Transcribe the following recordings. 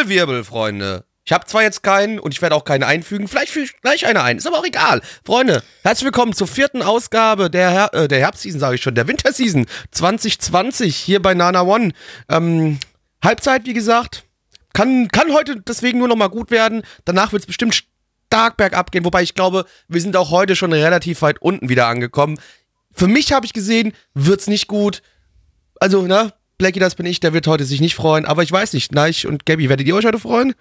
Trommelwirbel, Freunde. Ich habe zwar jetzt keinen und ich werde auch keinen einfügen. Vielleicht füge ich gleich eine ein. Ist aber auch egal. Freunde, herzlich willkommen zur vierten Ausgabe der, Her äh, der Herbstseason, sage ich schon, der Winterseason 2020 hier bei Nana One. Ähm, Halbzeit, wie gesagt. Kann, kann heute deswegen nur noch mal gut werden. Danach wird es bestimmt stark bergab gehen. Wobei ich glaube, wir sind auch heute schon relativ weit unten wieder angekommen. Für mich habe ich gesehen, wird's nicht gut. Also, ne, Blackie, das bin ich, der wird heute sich nicht freuen. Aber ich weiß nicht, Neich und Gabby, werdet ihr euch heute freuen?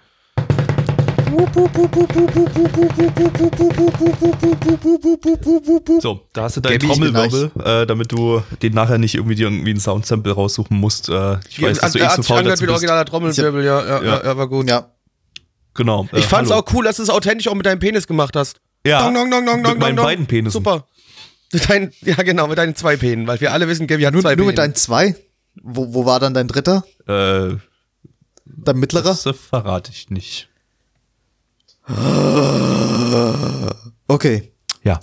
So, da hast du deinen Gabby, ich bin Trommelwirbel, äh, damit du den nachher nicht irgendwie dir irgendwie ein Soundsample raussuchen musst. Äh, ich weiß, dass du eh hat zu sich faul angehört dazu wie ein bist. originaler Trommelwirbel, ja, ja, ja, ja, war gut. Ja. Genau. Ich äh, fand's hallo. auch cool, dass du es authentisch auch mit deinem Penis gemacht hast. Ja, Dong, dong, dong, dong, mit dong, meinen dong. beiden Penissen. Super. Mit deinen, ja, genau, mit deinen zwei Penen, weil wir alle wissen, Gabby hat Nur, zwei nur Penen. mit deinen zwei? Wo, wo war dann dein dritter? Äh, Dein mittlerer? das verrate ich nicht. Okay. Ja,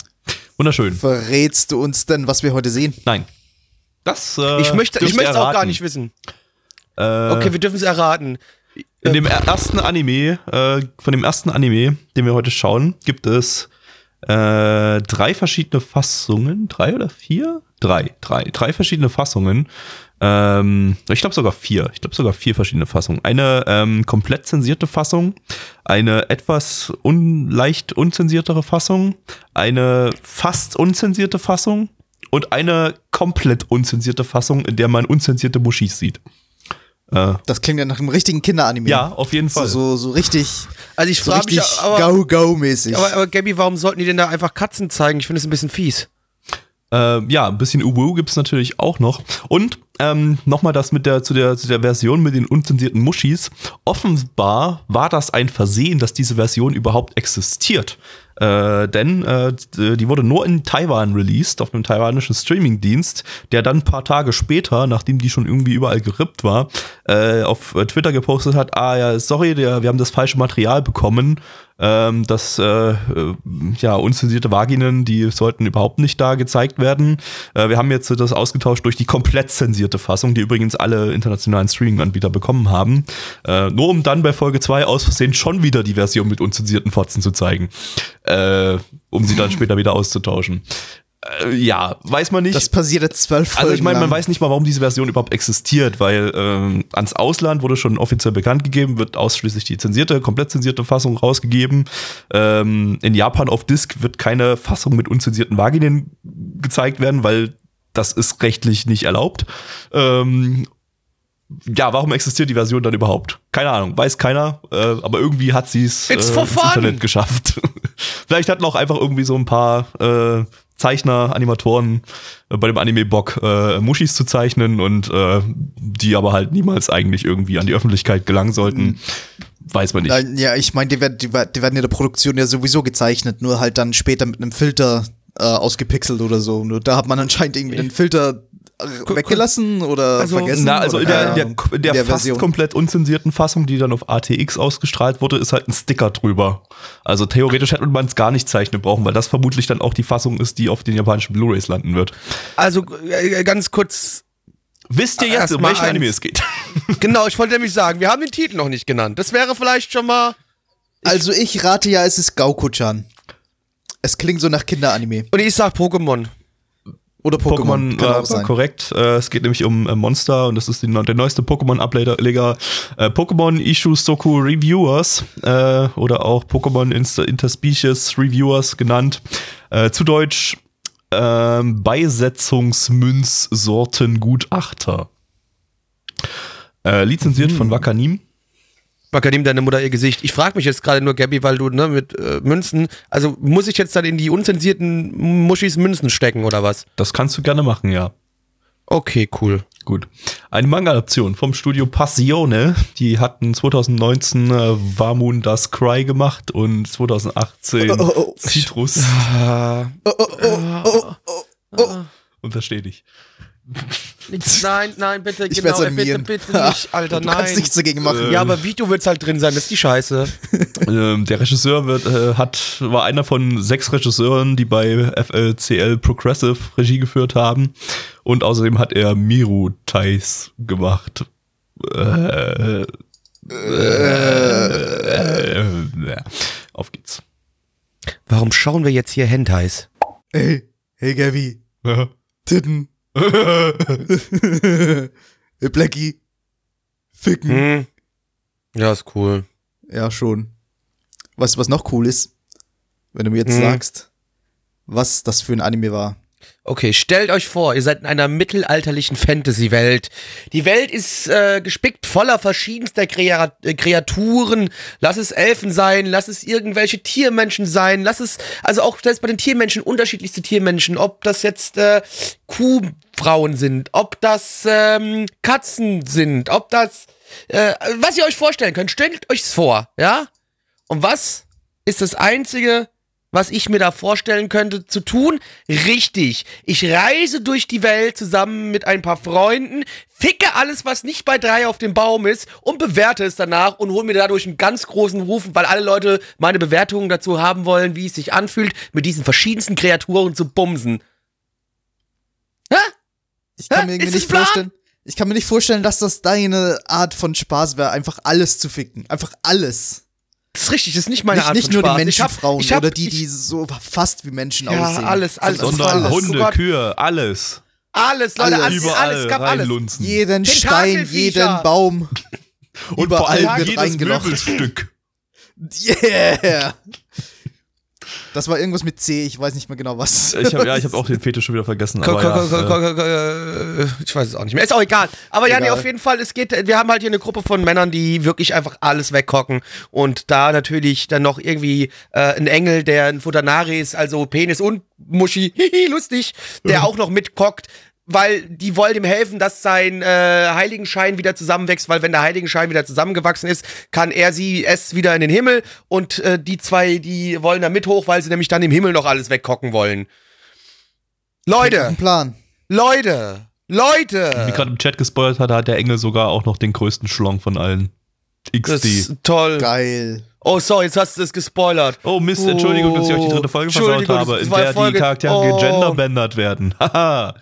wunderschön. Verrätst du uns denn, was wir heute sehen? Nein. Das, äh, ich möchte ich es auch gar nicht wissen. Äh, Okay, wir dürfen es erraten. In dem ersten Anime, äh, von dem ersten Anime, den wir heute schauen, gibt es äh, drei verschiedene Fassungen. Drei oder vier? Drei, drei, drei verschiedene Fassungen. Ähm, ich glaube sogar vier. Ich glaube sogar vier verschiedene Fassungen. Eine ähm, komplett zensierte Fassung, eine etwas un leicht unzensiertere Fassung, eine fast unzensierte Fassung und eine komplett unzensierte Fassung, in der man unzensierte Muschis sieht. Äh, Das klingt ja nach einem richtigen Kinderanime. ja, auf jeden So, Fall. so, so richtig, Also ich so frage mich, richtig aber, Go-Go-mäßig. aber, aber Gabby, warum sollten die denn da einfach Katzen zeigen? Ich finde es ein bisschen fies. Äh, ja, ein bisschen Uwu gibt es natürlich auch noch. Und ähm, nochmal das mit der zu, der zu der Version mit den unzensierten Muschis. Offenbar war das ein Versehen, dass diese Version überhaupt existiert. Äh, denn äh, die wurde nur in Taiwan released, auf einem taiwanischen Streamingdienst, der dann ein paar Tage später, nachdem die schon irgendwie überall gerippt war, äh, auf äh, Twitter gepostet hat, ah ja, sorry, der, wir haben das falsche Material bekommen. Ähm, das äh, äh, ja unzensierte Vaginen, die sollten überhaupt nicht da gezeigt werden. Äh, wir haben jetzt das ausgetauscht durch die komplett zensierte Fassung, die übrigens alle internationalen Streaming-Anbieter bekommen haben. Äh, nur um dann bei Folge 2 aus Versehen schon wieder die Version mit unzensierten Fotzen zu zeigen. Äh, um sie dann später wieder auszutauschen. Äh, ja, weiß man nicht. das passiert jetzt zwölf Folgen Also ich meine, man weiß nicht mal, warum diese Version überhaupt existiert, weil ähm, ans Ausland wurde schon offiziell bekannt gegeben, wird ausschließlich die zensierte, komplett zensierte Fassung rausgegeben. Ähm, in Japan auf Disc wird keine Fassung mit unzensierten Vaginen gezeigt werden, weil das ist rechtlich nicht erlaubt. Ähm, ja, warum existiert die Version dann überhaupt? Keine Ahnung, weiß keiner, äh, aber irgendwie hat sie es äh, ins. Internet geschafft. Vielleicht hatten auch einfach irgendwie so ein paar äh, Zeichner, Animatoren äh, bei dem Anime-Bock äh, Muschis zu zeichnen und äh, die aber halt niemals eigentlich irgendwie an die Öffentlichkeit gelangen sollten. Weiß man nicht. Ja, ich meine, die, die, die werden in der Produktion ja sowieso gezeichnet, nur halt dann später mit einem Filter äh, ausgepixelt oder so. Nur da hat man anscheinend irgendwie den Filter äh, weggelassen oder Also- vergessen. Na, also in der, keine der, Ahnung. der, In fast Version. komplett unzensierten Fassung, die dann auf ATX ausgestrahlt wurde, ist halt ein Sticker drüber. Also theoretisch hätte man es gar nicht zeichnen brauchen, weil das vermutlich dann auch die Fassung ist, die auf den japanischen Blu-rays landen wird. Also äh, ganz kurz, Wisst ihr jetzt, Erst um welchen eins. Anime es geht? genau, ich wollte nämlich sagen, wir haben den Titel noch nicht genannt. Das wäre vielleicht schon mal. Also ich rate ja, es ist Gauko-chan. Es klingt so nach Kinderanime. Und ich sag Pokémon. Oder Pokémon. Pokémon sein. korrekt. Äh, es geht nämlich um äh, Monster und das ist die, der neueste Pokémon-Ableger. Äh, Pokémon Issue Soku Reviewers äh, oder auch Pokémon Inter Interspecies Reviewers genannt. Äh, zu Deutsch ähm, Beisetzungsmünzsortengutachter. Äh, lizenziert von Wakanim. Bakanim, deine Mutter ihr Gesicht. Ich frage mich jetzt gerade nur, Gabby, weil du, ne, mit äh, Münzen, also muss ich jetzt dann in die unzensierten Muschis Münzen stecken oder was? Das kannst du gerne machen, ja. Okay, cool. Gut. Eine Manga-Adaption vom Studio Passione. Die hatten 2019 äh, Wamun Das Cry gemacht und 2018 Oh, oh, oh. Citrus. Ah, Oh, oh, oh, oh, oh, oh. Untersteh dich. Nein, nein, bitte, Ich genau, bitte, bitte nicht, Alter, Du kannst nein. nichts dagegen machen. Ja, aber Video wird's halt drin sein, das ist die Scheiße. Ähm, der Regisseur wird, äh, hat, war einer von sechs Regisseuren, die bei FLCL Progressive Regie geführt haben. Und außerdem hat er Miru Tais gemacht. Äh, äh, äh, auf geht's. Warum schauen wir jetzt hier Hentais? Hey, hey Gabi, Titten, hey Blackie, Ficken. Hm. Ja, ist cool. Ja, schon. Weißt du, was noch cool ist? Wenn du mir jetzt Hm. sagst, was das für ein Anime war. Okay, stellt euch vor, ihr seid in einer mittelalterlichen Fantasy-Welt. Die Welt ist äh, gespickt voller verschiedenster äh, Kreaturen. Lass es Elfen sein, lass es irgendwelche Tiermenschen sein, lass es, also auch selbst bei den Tiermenschen unterschiedlichste Tiermenschen, ob das jetzt äh, Kuhfrauen sind, ob das ähm, Katzen sind, ob das, äh, was ihr euch vorstellen könnt, stellt euch's vor, ja? Und was ist das Einzige, was ich mir da vorstellen könnte zu tun? Richtig. Ich reise durch die Welt zusammen mit ein paar Freunden, ficke alles, was nicht bei drei auf dem Baum ist und bewerte es danach und hole mir dadurch einen ganz großen Ruf, weil alle Leute meine Bewertungen dazu haben wollen, wie es sich anfühlt, mit diesen verschiedensten Kreaturen zu bumsen. Hä? Ich kann Hä? mir irgendwie nicht vorstellen. Ich kann mir nicht vorstellen, dass das deine Art von Spaß wäre, einfach alles zu ficken. Einfach alles. Das ist richtig, das ist nicht meine nicht Art nicht von nur Spaß. die Ich hab- Menschenfrauen ich hab- oder die, die so fast wie Menschen Ja, aussehen. alles, alles. Sondern alles. Hunde, Sogar- Kühe, alles. Alles, Leute, Alles. alles, Überall alles, gab alles. Jeden Stein, jeden Baum. Und vor allem Überall wird jedes. Möbelstück. Yeah! Das war irgendwas mit C, ich weiß nicht mehr genau was. Ich hab, ja, ich habe auch den Fetisch schon wieder vergessen. Ko- Aber ko- äh, äh, Ich weiß es auch nicht mehr. Ist auch egal. Aber ja, nee, Egal. auf jeden Fall, es geht, wir haben halt hier eine Gruppe von Männern, die wirklich einfach alles wegkocken. Und da natürlich dann noch irgendwie äh, ein Engel, der ein Futanaris, also Penis und Muschi, hihi, lustig, der auch noch mitkockt. Weil die wollen ihm helfen, dass sein äh, Heiligenschein wieder zusammenwächst, weil wenn der Heiligenschein wieder zusammengewachsen ist, kann er sie es wieder in den Himmel und äh, die zwei, die wollen da mit hoch, weil sie nämlich dann im Himmel noch alles wegkocken wollen. Leute, Plan. Leute, Leute. wie gerade im Chat gespoilert hat, hat der Engel sogar auch noch den größten Schlong von allen. Das XD. ist toll. Geil. Oh, sorry, jetzt hast du es gespoilert. Oh Mist, Entschuldigung, dass ich euch die dritte Folge versaut habe, das in der Folge- die Charaktere Oh. gegenderbändert werden. Haha.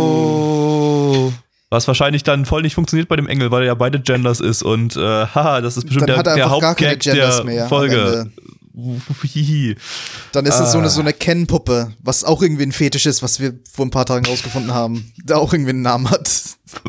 Oh. Was wahrscheinlich dann voll nicht funktioniert bei dem Engel, weil er ja beide Genders ist und äh, haha, das ist bestimmt Dann der, hat er der einfach gar keine Hauptgag Genders der mehr. Folge. Dann ist es so Ah. eine, so eine Ken-Puppe, was auch irgendwie ein Fetisch ist, was wir vor ein paar Tagen rausgefunden haben, der auch irgendwie einen Namen hat.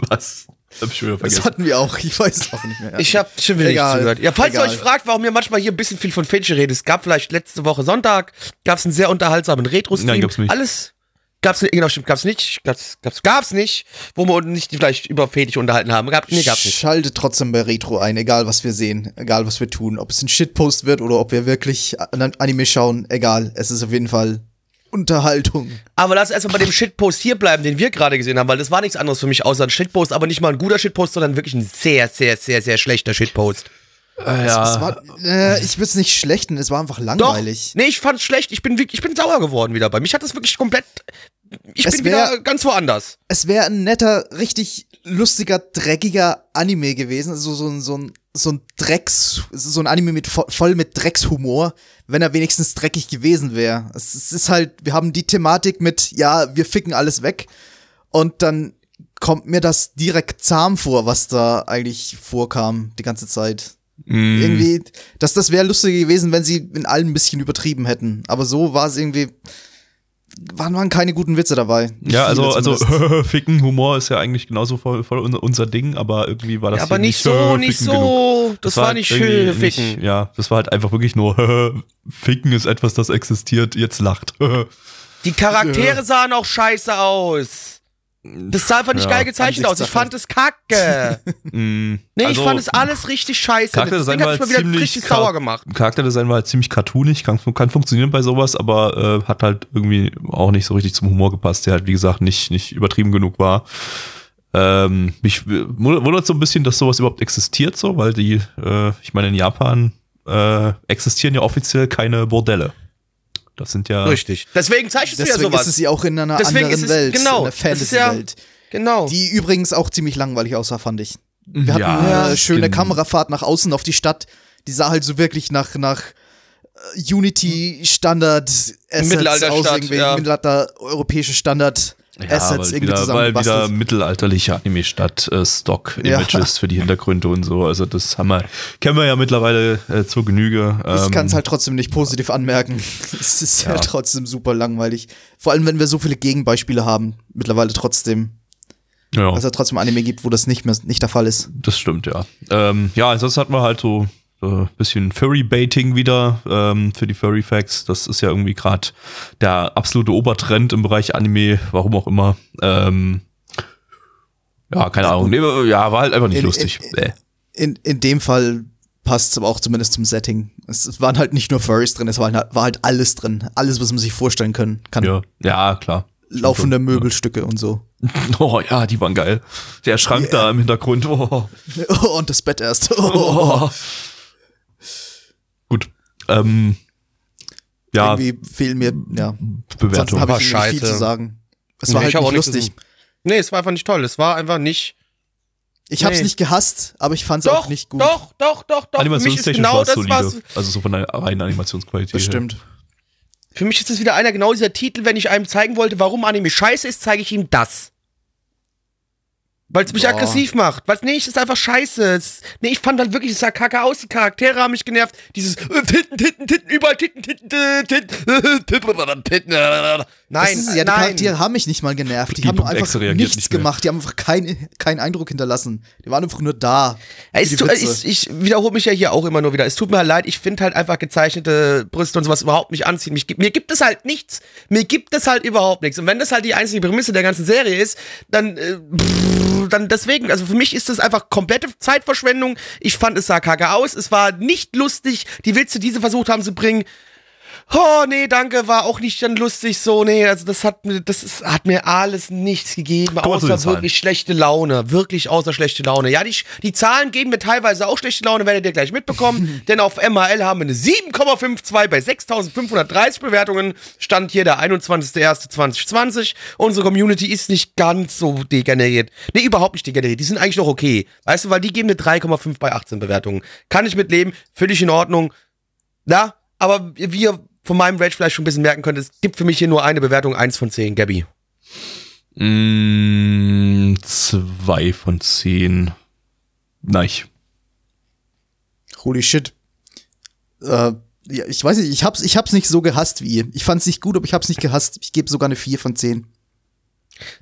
Was? Hab ich schon wieder Das hatten wir auch, ich weiß es auch nicht mehr. Ich habe schon wieder Egal, nicht zugehört. Ja, falls egal. ihr euch fragt, warum ihr manchmal hier ein bisschen viel von Fetische redet, es gab vielleicht letzte Woche Sonntag, gab es einen sehr unterhaltsamen Retro-Stream. Nein, gab's nicht. Alles gab's nicht, genau, stimmt, gab's nicht, gab's, gab's, gab's nicht, wo wir uns nicht vielleicht über Fetische unterhalten haben. Gab, nee, gab's nicht. Schaltet trotzdem bei Retro ein, egal was wir sehen, egal was wir tun. Ob es ein Shitpost wird oder ob wir wirklich an- Anime schauen, egal. Es ist auf jeden Fall Unterhaltung. Aber lass erstmal bei dem Shitpost hier bleiben, den wir gerade gesehen haben, weil das war nichts anderes für mich außer ein Shitpost, aber nicht mal ein guter Shitpost, sondern wirklich ein sehr, sehr, sehr, sehr schlechter Shitpost. Äh, Es ja. war, äh, ich würde es nicht schlechten, es war einfach Doch. langweilig. Nee, ich fand's schlecht. Ich bin, wirklich- ich bin sauer geworden wieder bei mich. Hat das wirklich komplett. Ich Es bin wär- wieder ganz woanders. Es wäre ein netter, richtig lustiger, dreckiger Anime gewesen. Also so, ein- so ein, so ein Drecks, so ein Anime mit vo- voll mit Dreckshumor, wenn er wenigstens dreckig gewesen wäre. Es, es ist halt, wir haben die Thematik mit, ja, wir ficken alles weg. Und dann kommt mir das direkt zahm vor, was da eigentlich vorkam die ganze Zeit. Mm. Irgendwie, dass das wäre lustiger gewesen, wenn sie in allem ein bisschen übertrieben hätten. Aber so war es irgendwie, waren, waren keine guten Witze dabei. Nicht Ja, also, also. Ficken, Humor ist ja eigentlich genauso voll, voll unser, Ding, aber irgendwie war das Ja, aber hier nicht so, nicht Ficken genug. so. Das, war, nicht schön, irgendwie nicht- Ficken. Ja, das war halt einfach wirklich nur Ficken ist etwas, das existiert, jetzt lacht. Die Charaktere sahen auch scheiße aus. Das sah einfach nicht Ja, geil gezeichnet aus. Ich fand es kacke. Mm, Nee, also, ich fand es alles richtig scheiße. Das Charakterdesign Ding war hat mich mal wieder ziemlich richtig sauer gemacht. Charakterdesign war halt ziemlich cartoonig, kann, kann funktionieren bei sowas, aber äh, hat halt irgendwie auch nicht so richtig zum Humor gepasst, der halt, wie gesagt, nicht, nicht übertrieben genug war. Ähm, mich wundert so ein bisschen, dass sowas überhaupt existiert, so, weil die, äh, ich meine, in Japan äh, existieren ja offiziell keine Bordelle. Das sind ja. Richtig. Deswegen zeichnest du ja Deswegen sowas. ist es ja auch in einer Deswegen anderen ist es- Welt, genau, in einer ist ja- Fantasy-Welt. genau. Die übrigens auch ziemlich langweilig aussah, fand ich. Wir hatten Ja, eine schöne stimmt. Kamerafahrt nach außen auf die Stadt. Die sah halt so wirklich nach, nach Unity Standard Assets Mittelalterstadt, aus, irgendwie ja. Mittelalter europäische Standard Ja, Assets weil irgendwie wieder, weil zusammengebastelt. wieder mittelalterliche Anime statt äh, Ja. Stock-Images für die Hintergründe und so. Also das haben wir, kennen wir ja mittlerweile äh, zur Genüge. Ich Ähm, kann es halt trotzdem nicht positiv anmerken. es ist Ja. halt trotzdem super langweilig. Vor allem, wenn wir so viele Gegenbeispiele haben, mittlerweile trotzdem. ja. Dass es ja trotzdem Anime gibt, wo das nicht mehr nicht der Fall ist. Das stimmt, ja. Ähm, ja, ansonsten hatten wir halt so ein bisschen Furry-Baiting wieder ähm, für die Furry-Facts. Das ist ja irgendwie gerade der absolute Obertrend im Bereich Anime, warum auch immer. Ähm, ja, keine Ahnung. Nee, ja, war halt einfach nicht In- lustig. in- Äh. In, in dem Fall passt es aber auch zumindest zum Setting. Es, waren halt nicht nur Furries drin, es war halt, war halt alles drin. Alles, was man sich vorstellen können kann. Ja, ja, klar. Laufende schon. Möbelstücke und so. Oh ja, die waren geil. Der Schrank da im Hintergrund. Oh. und das Bett erst. Oh. Gut. Ähm, ja, Irgendwie fehlen mir, ja. Ansonsten Bewertung. habe War ich nicht viel scheiße. zu sagen. Es Nee, war ich halt nicht lustig. Nee, es war einfach nicht toll. Es war einfach nicht. Ich habe es Nee. nicht gehasst, aber ich fand es Doch, auch nicht gut. doch, doch, doch, doch. Für mich ist Animationstechnisch genau war es das, solide. was. Also so von der reinen Animationsqualität. Das her. stimmt. Für mich ist es wieder einer genau dieser Titel, wenn ich einem zeigen wollte, warum Anime scheiße ist, zeige ich ihm das. Weil es mich Boah. aggressiv macht. Weil nee, es ist einfach scheiße. Es, nee, ich fand halt wirklich, es sah kacke aus. Die Charaktere haben mich genervt. Dieses äh, Titten, Titten, Titten, überall Titten, Titten, äh, Titten, äh, Titten, Titten. äh, Nein, das ist, es ja, die nein. Charaktere haben mich nicht mal genervt. Die Die haben einfach nichts gemacht. Die haben einfach keinen keinen Eindruck hinterlassen. Die waren einfach nur da. Ja, tu, ich, ich wiederhole mich ja hier auch immer nur wieder. Es tut mir halt leid, ich finde halt einfach gezeichnete Brüste und sowas überhaupt nicht anziehen. Mich, mir gibt es halt nichts. Mir gibt es halt überhaupt nichts. Und wenn das halt die einzige Prämisse der ganzen Serie ist, dann, äh, pff, dann deswegen, also für mich ist das einfach komplette Zeitverschwendung. Ich fand, es sah kacke aus. Es war nicht lustig, die Witze, die sie versucht haben zu bringen. Oh, nee, danke, war auch nicht dann lustig so, nee, also das hat mir, das ist, hat mir alles nichts gegeben, wir den außer wirklich schlechte Laune, wirklich außer schlechte Laune. Ja, die, die Zahlen geben mir teilweise auch schlechte Laune, werdet ihr gleich mitbekommen, denn auf MAL haben wir eine 7,52 bei 6.530 Bewertungen, stand hier der 21.01.2020. Unsere Community ist nicht ganz so degeneriert. Nee, überhaupt nicht degeneriert, die sind eigentlich noch okay, weißt du, weil die geben eine 3,5 bei 18 Bewertungen. Kann ich mitleben, völlig in Ordnung. Ja, aber wie ihr von meinem Rage vielleicht schon ein bisschen merken könnt, es gibt für mich hier nur eine Bewertung, 1 von 10, Gabby. Mm, zwei von zehn. Nein. Holy shit. Äh, ja, ich weiß nicht, ich hab's, ich hab's nicht so gehasst wie ihr. Ich fand's nicht gut, aber ich hab's nicht gehasst. Ich gebe sogar eine 4 von 10.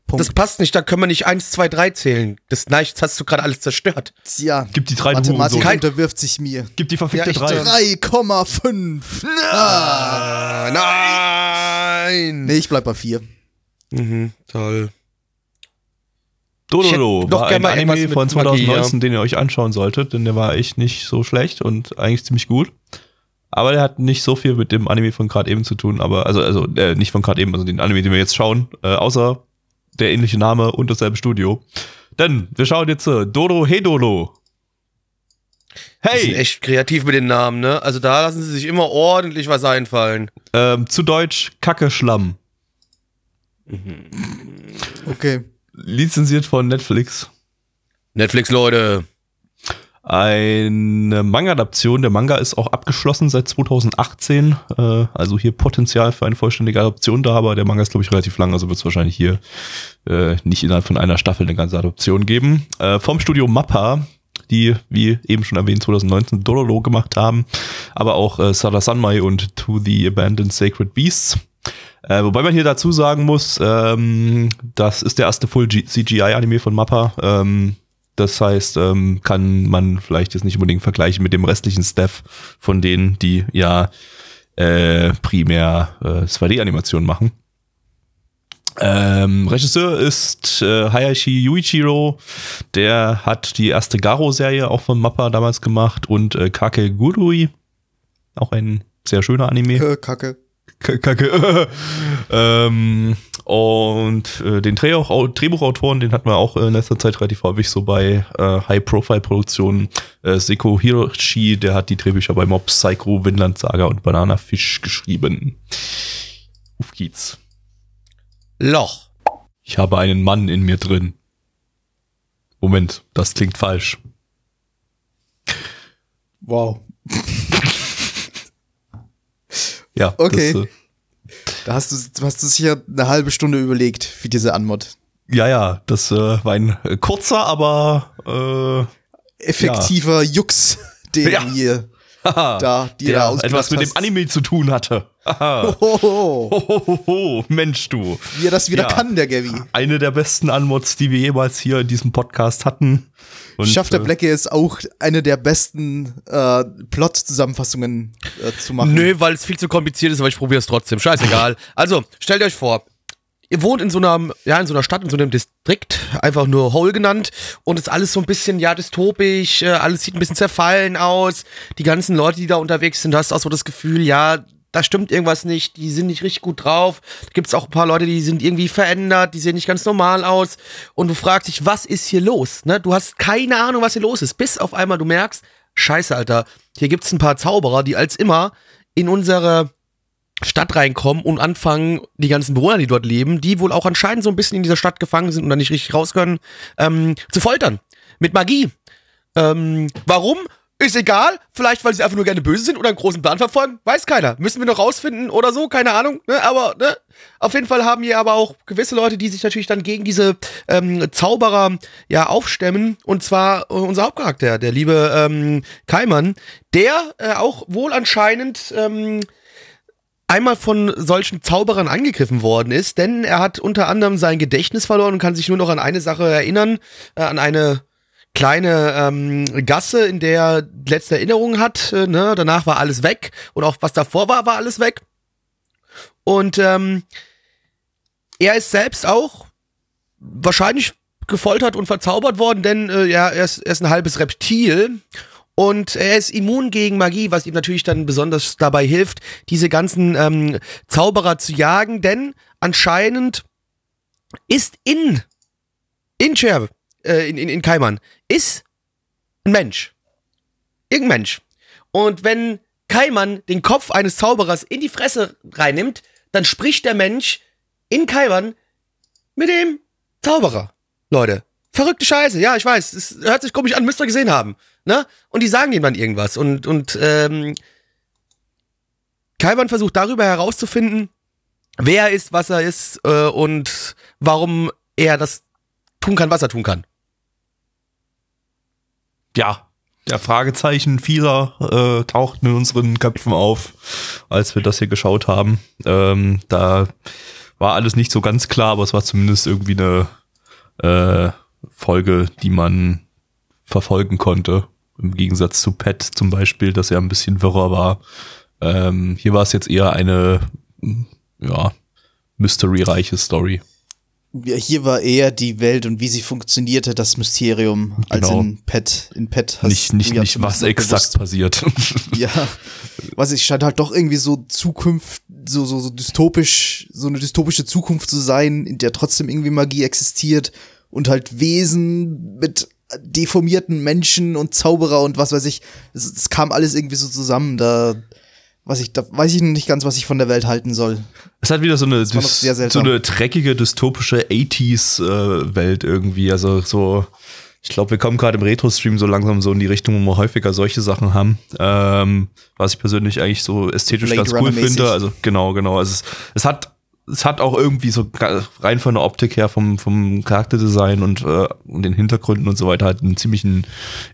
Punkt. Das passt nicht, da können wir nicht 1, 2, 3 zählen. Das, nein, jetzt hast du gerade alles zerstört. Tja, Gib die drei Mathematik Hurensohn. unterwirft sich mir. Gib die verfickte Ja, ich drei. 3,5. Ah, nein! Nee, ich bleib bei 4. Mhm, toll. Doch war ein Anime von mit Magie, 2019, den ihr euch anschauen solltet, denn der war echt nicht so schlecht und eigentlich ziemlich gut. Aber der hat nicht so viel mit dem Anime von gerade eben zu tun, aber also also äh, nicht von gerade eben, also den Anime, den wir jetzt schauen, äh, außer der ähnliche Name und dasselbe Studio. Denn wir schauen jetzt äh, Dodo Hedolo. Die sind Hey, echt kreativ mit den Namen, ne? Also da lassen sie sich immer ordentlich was einfallen. ähm, zu Deutsch Kacke Schlamm. Okay. Lizenziert von Netflix. Netflix, Leute. Eine Manga-Adaption. Der Manga ist auch abgeschlossen seit 2018. Äh, also hier Potenzial für eine vollständige Adaption da, aber der Manga ist, glaube ich, relativ lang. Also wird es wahrscheinlich hier äh, nicht innerhalb von einer Staffel eine ganze Adaption geben. Äh, vom Studio Mappa, die, wie eben schon erwähnt, 2019 Dororo gemacht haben. Aber auch äh, Sada Sanmai und To the Abandoned Sacred Beasts. Äh, wobei man hier dazu sagen muss, ähm, das ist der erste Full-CGI-Anime von Mappa. Ähm, das heißt, ähm, kann man vielleicht jetzt nicht unbedingt vergleichen mit dem restlichen Staff von denen, die ja äh, primär äh, 2D-Animationen machen. Ähm, Regisseur ist äh, Hayashi Yuichiro, der hat die erste Garo-Serie auch von Mappa damals gemacht und äh, Kakegurui, auch ein sehr schöner Anime. Äh, Kacke. Ähm, und äh, den Drehbuch Drehbuchautoren, den hatten wir auch in letzter Zeit relativ häufig so bei äh, High-Profile-Produktionen. Äh, Seko Hiroshi, der hat die Drehbücher bei Mob Psycho, Vinland Saga und Banana Fish geschrieben. Auf geht's. Loch. Ich habe einen Mann in mir drin. Moment, das klingt falsch. Wow. Ja, Okay. Das, äh, Da hast du, hast du sicher eine halbe Stunde überlegt für diese Anmod. ja, ja, das äh, war ein äh, kurzer, aber Effektiver Jux, den Ja. wir äh, haha, da, die der da etwas mit dem hast. Anime zu tun hatte. Hohoho. Mensch, du. Wie er das wieder Ja. kann, der Gavi. Eine der besten Anmods, die wir jemals hier in diesem Podcast hatten. Und, Schafft der äh, Blecke ist auch eine der besten äh, Plot-Zusammenfassungen äh, zu machen. Nö, weil es viel zu kompliziert ist, aber ich probiere es trotzdem. Scheißegal. Also, stellt euch vor, ihr wohnt in so einer, ja, in so einer Stadt, in so einem Distrikt, einfach nur Hole genannt, und ist alles so ein bisschen, ja, dystopisch, äh, alles sieht ein bisschen zerfallen aus. Die ganzen Leute, die da unterwegs sind, hast auch so das Gefühl, ja, da stimmt irgendwas nicht, die sind nicht richtig gut drauf. Da gibt's auch ein paar Leute, die sind irgendwie verändert, die sehen nicht ganz normal aus. Und du fragst dich, was ist hier los? Ne? Du hast keine Ahnung, was hier los ist, bis auf einmal du merkst, scheiße, Alter, hier gibt's ein paar Zauberer, die als immer in unsere Stadt reinkommen und anfangen, die ganzen Bewohner, die dort leben, die wohl auch anscheinend so ein bisschen in dieser Stadt gefangen sind und da nicht richtig raus können, ähm, zu foltern. Mit Magie. Ähm, warum? Ist egal. Vielleicht, weil sie einfach nur gerne böse sind oder einen großen Plan verfolgen. Weiß keiner. Müssen wir noch rausfinden oder so. Keine Ahnung. Ne? Aber ne? auf jeden Fall haben hier aber auch gewisse Leute, die sich natürlich dann gegen diese ähm, Zauberer ja aufstemmen. Und zwar äh, unser Hauptcharakter, der liebe ähm, Kaiman, der äh, auch wohl anscheinend ähm, einmal von solchen Zauberern angegriffen worden ist, denn er hat unter anderem sein Gedächtnis verloren und kann sich nur noch an eine Sache erinnern, äh, an eine kleine ähm, Gasse, in der er letzte Erinnerungen hat. Äh, ne? Danach war alles weg und auch was davor war, war alles weg. Und ähm, er ist selbst auch wahrscheinlich gefoltert und verzaubert worden, denn äh, ja, er ist, er ist ein halbes Reptil und er ist immun gegen Magie, was ihm natürlich dann besonders dabei hilft, diese ganzen ähm, Zauberer zu jagen, denn anscheinend ist in in Cherb, äh, in, in, in Kaiman, ist ein Mensch. Irgendein Mensch. Und wenn Kaiman den Kopf eines Zauberers in die Fresse reinnimmt, dann spricht der Mensch in Kaiman mit dem Zauberer. Leute. Verrückte Scheiße, ja, ich weiß. Es hört sich komisch an, müsst ihr gesehen haben. Ne? Und die sagen ihm dann irgendwas. Und, und ähm, Kaiman versucht darüber herauszufinden, wer er ist, was er ist äh, und warum er das tun kann, was er tun kann. Ja, der Fragezeichen vieler äh, tauchten in unseren Köpfen auf, als wir das hier geschaut haben. Ähm, da war alles nicht so ganz klar, aber es war zumindest irgendwie eine äh, Folge, die man verfolgen konnte. Im Gegensatz zu Pet zum Beispiel, dass er ein bisschen wirrer war. Ähm, hier war es jetzt eher eine, ja, mystery-reiche Story. Ja, hier war eher die Welt und wie sie funktionierte, das Mysterium, als Genau. in Pet. In Pet hast nicht nicht, ja nicht was exakt gewusst. passiert. Ja, was ich scheint halt doch irgendwie so Zukunft, so, so, so dystopisch, so eine dystopische Zukunft zu sein, in der trotzdem irgendwie Magie existiert und halt Wesen mit deformierten Menschen und Zauberer und was weiß ich. Es, es kam alles irgendwie so zusammen, da, was ich, da weiß ich noch nicht ganz, was ich von der Welt halten soll. Es hat wieder so eine, so eine dreckige, dystopische 80s-Welt irgendwie. Also so, ich glaube, wir kommen gerade im Retro-Stream so langsam so in die Richtung, wo wir häufiger solche Sachen haben. Ähm, was ich persönlich eigentlich so ästhetisch Blade ganz cool finde. Also genau, genau. Also es, es hat es hat auch irgendwie so rein von der Optik her, vom, vom Charakterdesign und, äh, und den Hintergründen und so weiter, halt einen ziemlichen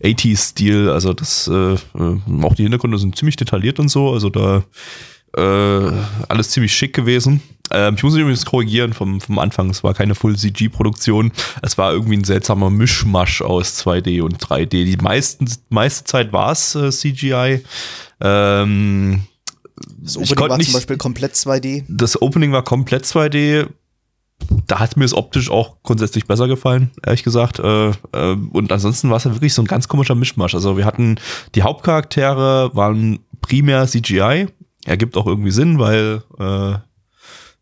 80s-Stil. Also das, äh, äh, auch die Hintergründe sind ziemlich detailliert und so. Also da äh, alles ziemlich schick gewesen. Ähm, ich muss mich übrigens korrigieren vom, vom Anfang. Es war keine Full-CG-Produktion. Es war irgendwie ein seltsamer Mischmasch aus 2D und 3D. Die meisten, meiste Zeit war es äh, CGI. Ähm, Das Opening war nicht- zum Beispiel komplett 2D. das Opening war komplett 2D. da hat mir es optisch auch grundsätzlich besser gefallen, ehrlich gesagt. Äh, äh, und ansonsten war es ja wirklich so ein ganz komischer Mischmasch. Also wir hatten die Hauptcharaktere waren primär CGI. Ergibt auch irgendwie Sinn, weil äh,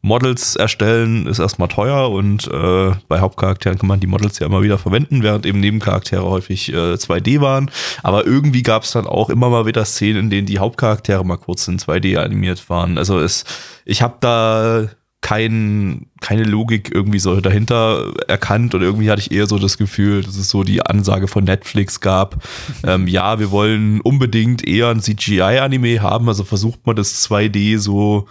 Models erstellen ist erstmal teuer und äh, bei Hauptcharakteren kann man die Models ja immer wieder verwenden, während eben Nebencharaktere häufig äh, 2D waren. Aber irgendwie gab es dann auch immer mal wieder Szenen, in denen die Hauptcharaktere mal kurz in 2D animiert waren. Also es, ich habe da kein, keine Logik irgendwie so dahinter erkannt und irgendwie hatte ich eher so das Gefühl, dass es so die Ansage von Netflix gab, ähm, ja, wir wollen unbedingt eher ein CGI-Anime haben, also versucht man das 2D so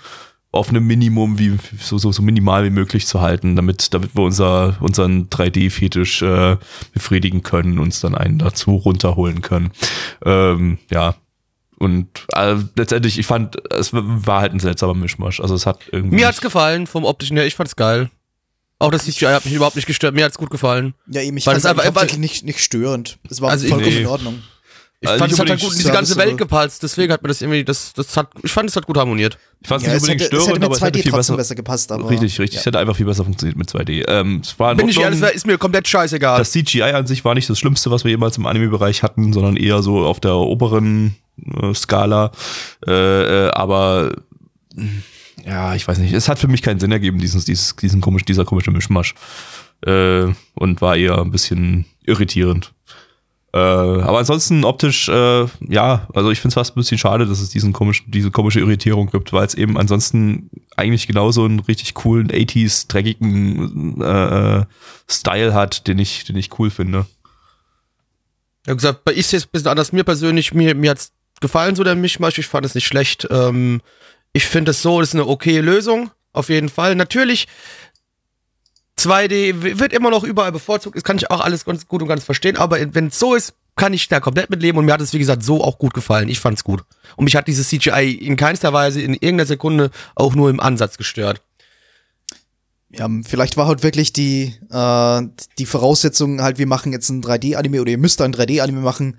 auf einem Minimum wie so, so, so minimal wie möglich zu halten, damit, damit wir unser, unseren 3D-Fetisch äh, befriedigen können, uns dann einen dazu runterholen können. Ähm, ja, und äh, letztendlich, ich fand, es war halt ein seltsamer Mischmasch. Also es hat irgendwie. Mir hat's gefallen vom optischen her, ich fand's geil. Auch das CGI hat mich überhaupt nicht gestört, mir hat's gut gefallen. Ja, eben, ich fand das es einfach- hauptsächlich nicht, nicht störend. Es war Also vollkommen nee. in Ordnung. Ich Also fand, nicht es hat halt gut in diese ganze. Welt gepasst, deswegen hat mir das irgendwie, das, das hat, ich fand, es hat gut harmoniert. Ich fand es Ja, nicht es unbedingt hätte, es störend, mit aber es hätte 2D viel trotzdem besser. besser gepasst. Aber, richtig, richtig. Es hätte einfach viel besser funktioniert mit 2D. Ähm, es war in Bin ich ehrlich, ist mir komplett scheißegal. das CGI an sich war nicht das Schlimmste, was wir jemals im Anime-Bereich hatten, sondern eher so auf der oberen äh, Skala. Äh, äh, aber mh, ja, ich weiß nicht. Es hat für mich keinen Sinn ergeben, dieses, dieses, diesen komisch, dieser komische Mischmasch. Äh, und war eher ein bisschen irritierend. Äh, aber ansonsten optisch, äh, ja, also ich finde es fast ein bisschen schade, dass es diesen komischen, diese komische Irritierung gibt, weil es eben ansonsten eigentlich genauso einen richtig coolen 80s dreckigen äh, Style hat, den ich, den ich cool finde. Hab gesagt, bei ich sehe es ein bisschen anders. Mir persönlich, mir, mir hat's gefallen, so der Mischmasch. Ich fand es nicht schlecht. Ähm, ich finde es so, das ist eine okay Lösung. Auf jeden Fall. Natürlich, 2D w- wird immer noch überall bevorzugt. Das kann ich auch alles ganz gut und ganz verstehen. Aber wenn es so ist, kann ich da komplett mit leben. Und mir hat es, wie gesagt, so auch gut gefallen. Ich fand's gut. Und mich hat dieses CGI in keinster Weise, in irgendeiner Sekunde, auch nur im Ansatz gestört. Ja, vielleicht war halt wirklich die, äh, die Voraussetzung halt, wir machen jetzt ein 3D-Anime oder ihr müsst ein 3D-Anime machen.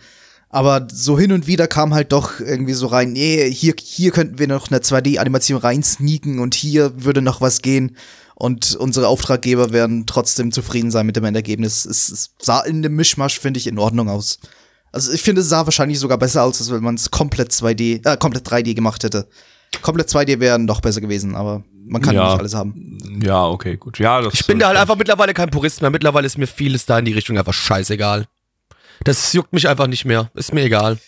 Aber so hin und wieder kam halt doch irgendwie so rein, nee, hier, hier könnten wir noch eine 2D-Animation reinsneaken und hier würde noch was gehen. Und unsere Auftraggeber werden trotzdem zufrieden sein mit dem Endergebnis. Es, es sah in dem Mischmasch, finde ich, in Ordnung aus. Also ich finde, es sah wahrscheinlich sogar besser aus, als wenn man es komplett 2D, äh, komplett 3D gemacht hätte. Komplett 2D wäre noch besser gewesen, aber man kann Ja. nicht alles haben. Ja, okay, gut. Ja, das Ich bin da halt einfach mittlerweile kein Purist mehr. Mittlerweile ist mir vieles da in die Richtung einfach scheißegal. Das juckt mich einfach nicht mehr. Ist mir egal.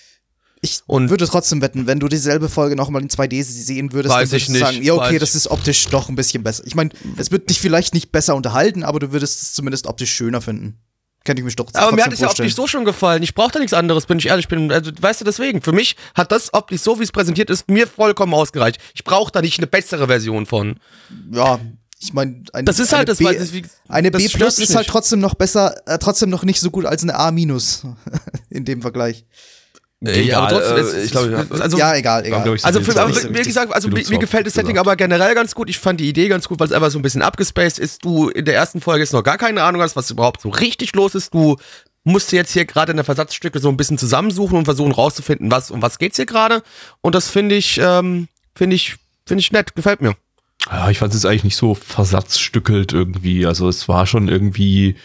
Ich Und- würde trotzdem wetten, wenn du dieselbe Folge nochmal in 2D sehen würdest, Weiß dann ich würdest du nicht, sagen, ja, okay, das ich- ist optisch doch ein bisschen besser. Ich meine, es wird dich vielleicht nicht besser unterhalten, aber du würdest es zumindest optisch schöner finden. Könnte ich mir doch Aber mir hat es ja optisch so schon gefallen. Ich brauche da nichts anderes, bin ich ehrlich. Bin, also, weißt du, deswegen, für mich hat das optisch so, wie es präsentiert ist, mir vollkommen ausgereicht. Ich brauche da nicht eine bessere Version von. Ja, ich meine, ein, Das ist halt eine das, B, wie, eine das B plus mich ist halt trotzdem noch besser, äh, trotzdem noch nicht so gut als eine A minus in dem Vergleich. Äh, ja, aber Egal, trotzdem, äh, es- ich glaube, also, ja, egal, egal. glaub ich, Also, so für, aber wie gesagt, also mir, mir gefällt das Setting gesagt. aber generell ganz gut. Ich fand die Idee ganz gut, weil es einfach so ein bisschen abgespaced ist. Du in der ersten Folge jetzt noch gar keine Ahnung hast, was überhaupt so richtig los ist. Du musst jetzt hier gerade in der Versatzstücke so ein bisschen zusammensuchen und versuchen rauszufinden, was um was geht's hier gerade. Und das finde ich, ähm, finde ich, finde ich nett, gefällt mir. Ja, ich fand es jetzt eigentlich nicht so versatzstückelt irgendwie. Also es war schon irgendwie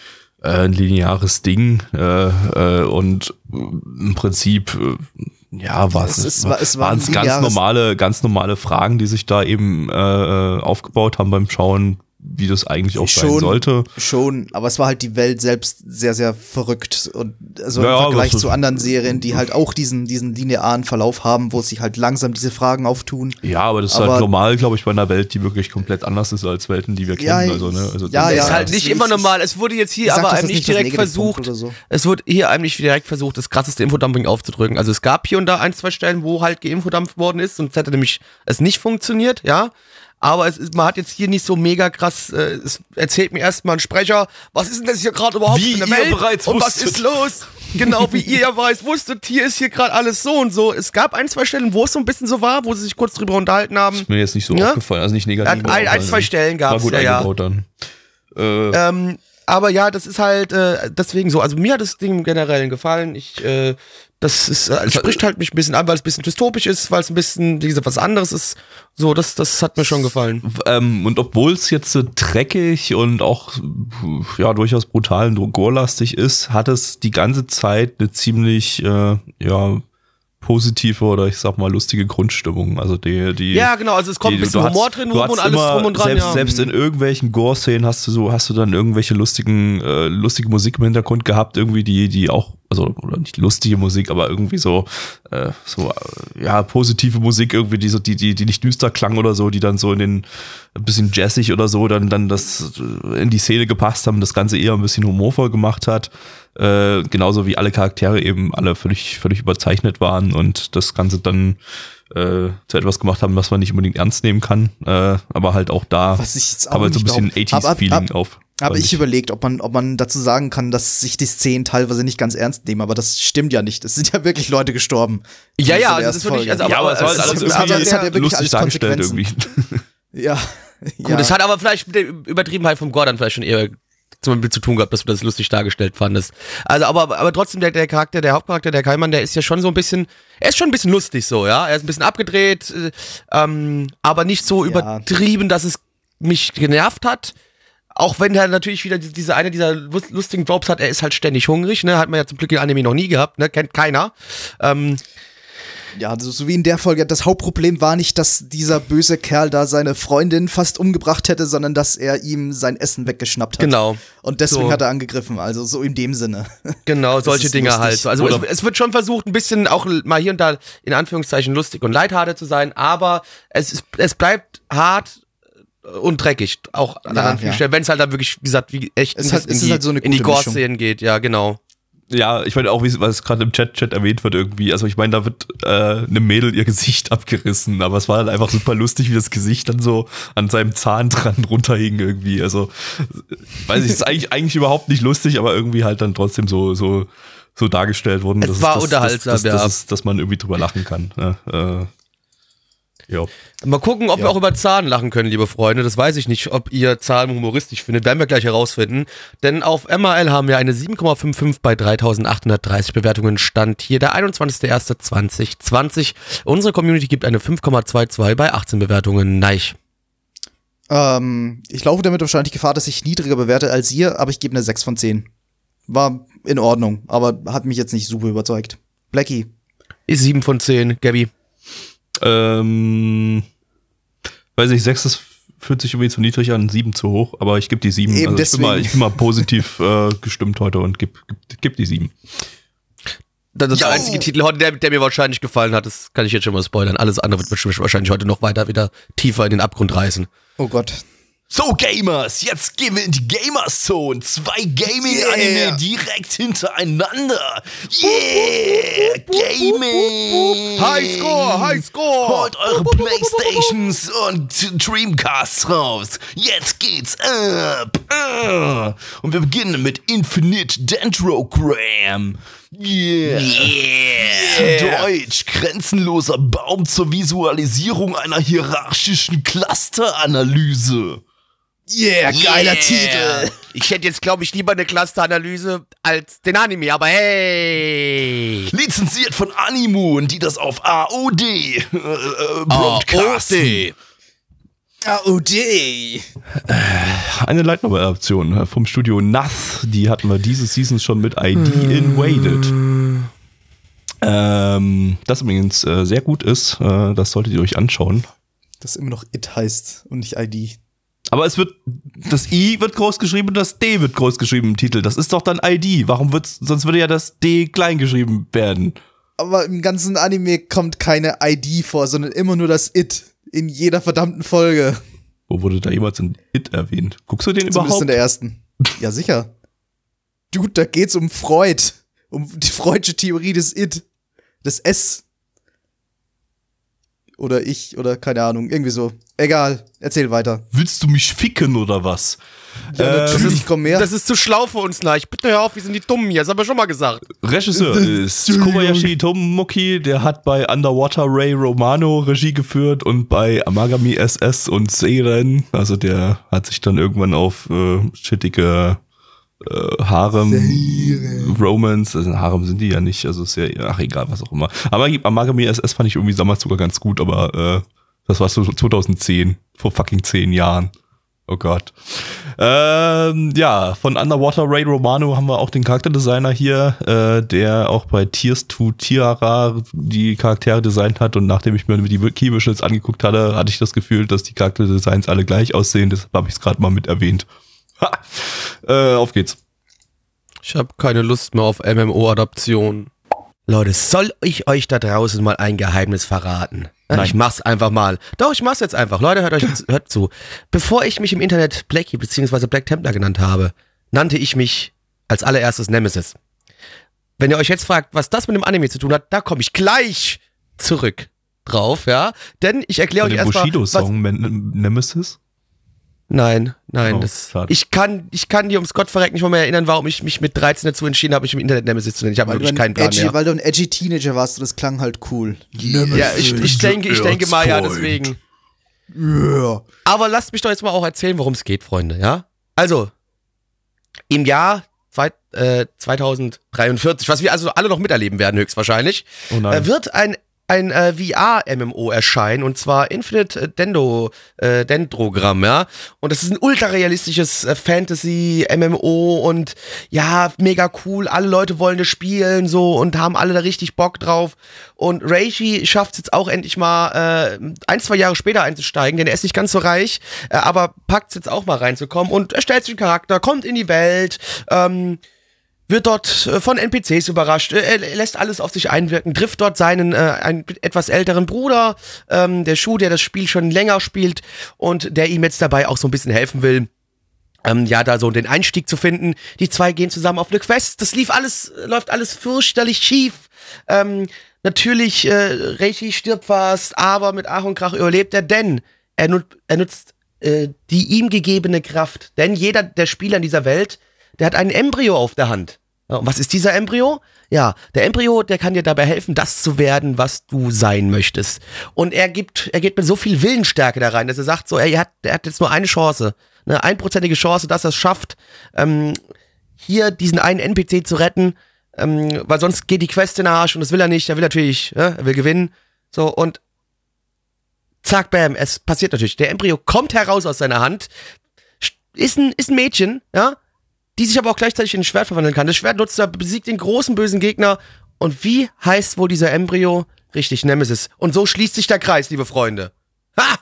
ein lineares Ding äh, äh, und äh, im Prinzip äh, ja was Es es war ein waren ganz normale ganz normale Fragen, die sich da eben äh, äh, aufgebaut haben beim Schauen, wie das eigentlich auch sein Schon. sollte. Schon, aber es war halt die Welt selbst sehr, sehr verrückt. Und also Ja, im Vergleich ist- zu anderen Serien, die halt auch diesen, diesen linearen Verlauf haben, wo sich halt langsam diese Fragen auftun. Ja, aber das ist Aber- halt normal, glaube ich, bei einer Welt, die wirklich komplett anders ist als Welten, die wir kennen. Ja, also, ne? also ja, ja. ist halt nicht ist- immer normal. Es wurde jetzt hier aber ist eigentlich nicht direkt versucht, so. es wurde hier eigentlich direkt versucht, das krasseste Infodumping aufzudrücken. Also es gab hier und da ein, zwei Stellen, wo halt geinfodampft worden ist, sonst hätte nämlich es nicht funktioniert, ja. Aber es ist, man hat jetzt hier nicht so mega krass, äh, es erzählt mir erstmal ein Sprecher, was ist denn das hier gerade überhaupt Wie in der ihr Welt? bereits und was wusstet. ist los? Genau, wie ihr ja weiß, wusstet, hier ist hier gerade alles so und so. Es gab ein, zwei Stellen, wo es so ein bisschen so war, wo sie sich kurz drüber unterhalten haben. ist mir jetzt nicht so Ja? aufgefallen, also nicht negativ. Ein- ein- zwei Stellen gab's, War gut ja, ja. eingebaut dann. Äh, Ähm, Aber ja, das ist halt äh, deswegen so. Also mir hat das Ding im Generellen gefallen. Ich, äh, das ist, äh, es spricht halt mich ein bisschen an, weil es ein bisschen dystopisch ist, weil es ein bisschen, wie gesagt, was anderes ist. So, das, das hat mir schon gefallen. Ähm, und obwohl es jetzt so dreckig und auch ja durchaus brutal und gorlastig ist, hat es die ganze Zeit eine ziemlich äh, ja positive oder ich sag mal lustige Grundstimmung. Also die, die Ja, genau, also es kommt die- ein bisschen Humor hast- drin rum und alles immer, drum und dran. Selbst, ja. selbst in irgendwelchen Gore-Szenen hast du so, hast du dann irgendwelche lustigen, äh, lustige Musik im Hintergrund gehabt, irgendwie die, die auch, also oder nicht lustige Musik, aber irgendwie so, äh, so äh, ja positive Musik irgendwie, die so, die, die, die nicht düster klang oder so, die dann so in den ein bisschen jazzig oder so, dann, dann das äh, in die Szene gepasst haben, das Ganze eher ein bisschen humorvoll gemacht hat. Äh, genauso wie alle Charaktere eben alle völlig, völlig überzeichnet waren und das Ganze dann äh, zu etwas gemacht haben, was man nicht unbedingt ernst nehmen kann. Äh, aber halt auch da Was ich jetzt auch aber so ein bisschen glaub. Hab- hab- 80s-Feeling hab- auf. Habe ich überlegt, ob man, ob man dazu sagen kann, dass sich die Szenen teilweise nicht ganz ernst nehmen, aber das stimmt ja nicht. Es sind ja wirklich Leute gestorben. Ja, ja, also das ersten würde ich, Folge. also, ja, aber es war halt es- alles es- aber irgendwie es hat ja wirklich lustig alles dargestellt irgendwie. Konsequenzen. Ja. Gut, ja. das hat aber vielleicht mit der Übertriebenheit vom Gordon vielleicht schon eher zum Beispiel zu tun gehabt, dass du das lustig dargestellt fandest. Also, aber, aber trotzdem, der, der Charakter, der Hauptcharakter, der Kaiman, der ist ja schon so ein bisschen, er ist schon ein bisschen lustig so, ja. Er ist ein bisschen abgedreht, äh, ähm, aber nicht so Ja. übertrieben, dass es mich genervt hat. Auch wenn er natürlich wieder diese eine dieser lus- lustigen Drops hat, er ist halt ständig hungrig, ne? Hat man ja zum Glück in Anime noch nie gehabt, ne? Kennt keiner. Ähm, Ja, so, so wie in der Folge. Das Hauptproblem war nicht, dass dieser böse Kerl da seine Freundin fast umgebracht hätte, sondern dass er ihm sein Essen weggeschnappt hat. Genau. Und deswegen So. hat er angegriffen. Also so in dem Sinne. Genau, solche Dinge lustig. halt. Also es, es wird schon versucht, ein bisschen auch mal hier und da in Anführungszeichen lustig und leitharte zu sein, aber es, ist, es bleibt hart und dreckig, auch an Ja, anderen vielen ja. Stellen, wenn es halt dann wirklich, wie gesagt, wie echt Es hat- in die, halt so in die. Gore-Szenen geht, ja, genau. Ja, ich meine auch, wie was gerade im Chat, Chat erwähnt wird irgendwie. Also ich meine, da wird äh, einem Mädel ihr Gesicht abgerissen, aber es war halt einfach super lustig, wie das Gesicht dann so an seinem Zahn dran runterhing irgendwie. Also weiß ich, ist eigentlich eigentlich überhaupt nicht lustig, aber irgendwie halt dann trotzdem so so so dargestellt worden. Es dass war dass, unterhaltsam, dass, dass, ja. dass, es- dass man irgendwie drüber lachen kann. Ja, äh, ja. Mal gucken, ob Ja. wir auch über Zahlen lachen können, liebe Freunde. Das weiß ich nicht, ob ihr Zahlen humoristisch findet. Werden wir gleich herausfinden. Denn auf MRL haben wir eine 7,55 bei 3830 Bewertungen. Stand hier der 21.01.2020. Unsere Community gibt eine 5,22 bei 18 Bewertungen. Neich. ähm, ich laufe damit wahrscheinlich Gefahr, dass ich niedriger bewerte als ihr, aber ich gebe eine 6 von 10. War in Ordnung, aber hat mich jetzt nicht super überzeugt. Blackie. Ist 7 von 10. Gabby. Ähm, weiß nicht, sechs ist, fühlt sich irgendwie zu niedrig an, sieben zu hoch, aber ich gebe die sieben. Eben also ich, bin mal, ich bin mal positiv äh, gestimmt heute und gib, gib, gib die sieben. Das ist der einzige Titel heute, der, der mir wahrscheinlich gefallen hat. Das kann ich jetzt schon mal spoilern. Alles andere wird mich wahrscheinlich heute noch weiter wieder tiefer in den Abgrund reißen. Oh Gott. So, Gamers, jetzt gehen wir in die Gamers-Zone. Zwei Gaming-Anime Yeah. direkt hintereinander. Yeah! Gaming! Highscore, Highscore! Holt eure Playstations und Dreamcasts raus. Jetzt geht's ab. Ah. Und wir beginnen mit Infinite Dendrogram. Yeah. yeah. Deutsch, grenzenloser Baum zur Visualisierung einer hierarchischen Clusteranalyse. Yeah, geiler Titel. Ich hätte jetzt, glaube ich, lieber eine Clusteranalyse als den Anime, aber hey! Lizenziert von Animoon, die das auf AOD äh, äh, broadcasten. AOD. Eine Light Novel Adaption äh, vom Studio Nath, die hatten wir diese Season schon mit ID Invaded. Ähm, das übrigens äh, sehr gut ist, äh, das solltet ihr euch anschauen. Das immer noch It heißt und nicht ID. Aber es wird, das I wird groß geschrieben und das D wird groß geschrieben im Titel. Das ist doch dann ID. Warum wird's, sonst würde ja das D klein geschrieben werden. Aber im ganzen Anime kommt keine ID vor, sondern immer nur das It. In jeder verdammten Folge. Wo wurde da jemals ein It erwähnt? Guckst du den Zumindest überhaupt? in der ersten. Ja, sicher. Dude, da geht's um Freud. Um die Freudsche Theorie des It. Des S. Oder ich, oder keine Ahnung, irgendwie so. Egal, erzähl weiter. Willst du mich ficken oder was? Ja, Äh, natürlich, komm mehr. Das ist zu schlau für uns, Neich. Bitte hör auf, wir sind die Dummen hier. Das haben wir schon mal gesagt. Regisseur ist Kobayashi Tomoki, der hat bei Underwater Ray Romano Regie geführt und bei Amagami SS und Seiren. Also der hat sich dann irgendwann auf äh, shittige äh, Harem, Romance, also Harem sind die ja nicht, also ist ja, ach egal, was auch immer. Aber Amagami SS fand ich irgendwie damals sogar ganz gut, aber äh, das war so 2010, vor fucking zehn Jahren. Oh Gott. Ähm, ja, von Underwater Ray Romano haben wir auch den Charakterdesigner hier, äh, der auch bei Tears to Tiara die Charaktere designt hat. Und nachdem ich mir die Key Visuals angeguckt hatte, hatte ich das Gefühl, dass die Charakterdesigns alle gleich aussehen. Deshalb habe ich es gerade mal mit erwähnt. Ha! Äh, auf geht's. Ich habe keine Lust mehr auf MMO-Adaption. Leute, soll ich euch da draußen mal ein Geheimnis verraten? Nein. Ich mach's einfach mal. Doch, ich mach's jetzt einfach. Leute, hört euch hört zu. Bevor ich mich im Internet Blackie bzw. Black Templar genannt habe, nannte ich mich als allererstes Nemesis. Wenn ihr euch jetzt fragt, was das mit dem Anime zu tun hat, da komme ich gleich zurück drauf, ja? Denn ich erkläre euch erstmal Bushido-Song Nemesis? Nein, nein, Oh, das, ich kann, ich kann dir ums Gott verrecken nicht mal mehr erinnern, warum ich mich mit 13 dazu entschieden habe, mich im Internet Nemesis zu nennen. Ich habe wirklich ein keinen Plan edgy, mehr. weil du ein edgy Teenager warst und das klang halt cool. Ja, ich, ich denke, ich denke mal, ja, deswegen. Ja. Aber lasst mich doch jetzt mal auch erzählen, worum es geht, Freunde, ja? Also, im Jahr zwei, äh, 2043, was wir also alle noch miterleben werden, höchstwahrscheinlich, Oh äh, wird ein, ein äh, VR-MMO erscheinen, und zwar Infinite äh, Dendo, äh, Dendrogramm, ja? Und das ist ein ultra-realistisches äh, Fantasy-MMO und ja, mega cool, alle Leute wollen das spielen, so, und haben alle da richtig Bock drauf. Und Reishi schafft es jetzt auch endlich mal, äh, ein, zwei Jahre später einzusteigen, denn er ist nicht ganz so reich, äh, aber packt es jetzt auch mal reinzukommen und erstellt sich einen Charakter, kommt in die Welt, ähm, wird dort äh, von NPCs überrascht, äh, er lässt alles auf sich einwirken, trifft dort seinen äh, einen etwas älteren Bruder, ähm, der Schuh, der das Spiel schon länger spielt und der ihm jetzt dabei auch so ein bisschen helfen will. Ähm, ja, da so den Einstieg zu finden. Die zwei gehen zusammen auf eine Quest. Das lief alles, läuft alles fürchterlich schief. Ähm, natürlich, äh, Reichi stirbt fast, aber mit Ach und Krach überlebt er, denn er, nut er nutzt äh, die ihm gegebene Kraft. Denn jeder der Spieler in dieser Welt, der hat ein Embryo auf der Hand. Und was ist dieser Embryo? Ja, der Embryo, der kann dir dabei helfen, das zu werden, was du sein möchtest. Und er gibt, er geht mit so viel Willensstärke da rein, dass er sagt so, er hat, er hat jetzt nur eine Chance, eine einprozentige Chance, dass er es schafft, ähm, hier diesen einen NPC zu retten, ähm, weil sonst geht die Quest in den Arsch und das will er nicht. Er will natürlich, ja, er will gewinnen. So, und zack, bam, es passiert natürlich. Der Embryo kommt heraus aus seiner Hand, ist ein, ist ein Mädchen, ja, die sich aber auch gleichzeitig in ein Schwert verwandeln kann. Das Schwert nutzt er, besiegt den großen bösen Gegner. Und wie heißt wohl dieser Embryo? Richtig, Nemesis. Und so schließt sich der Kreis, liebe Freunde. Ha!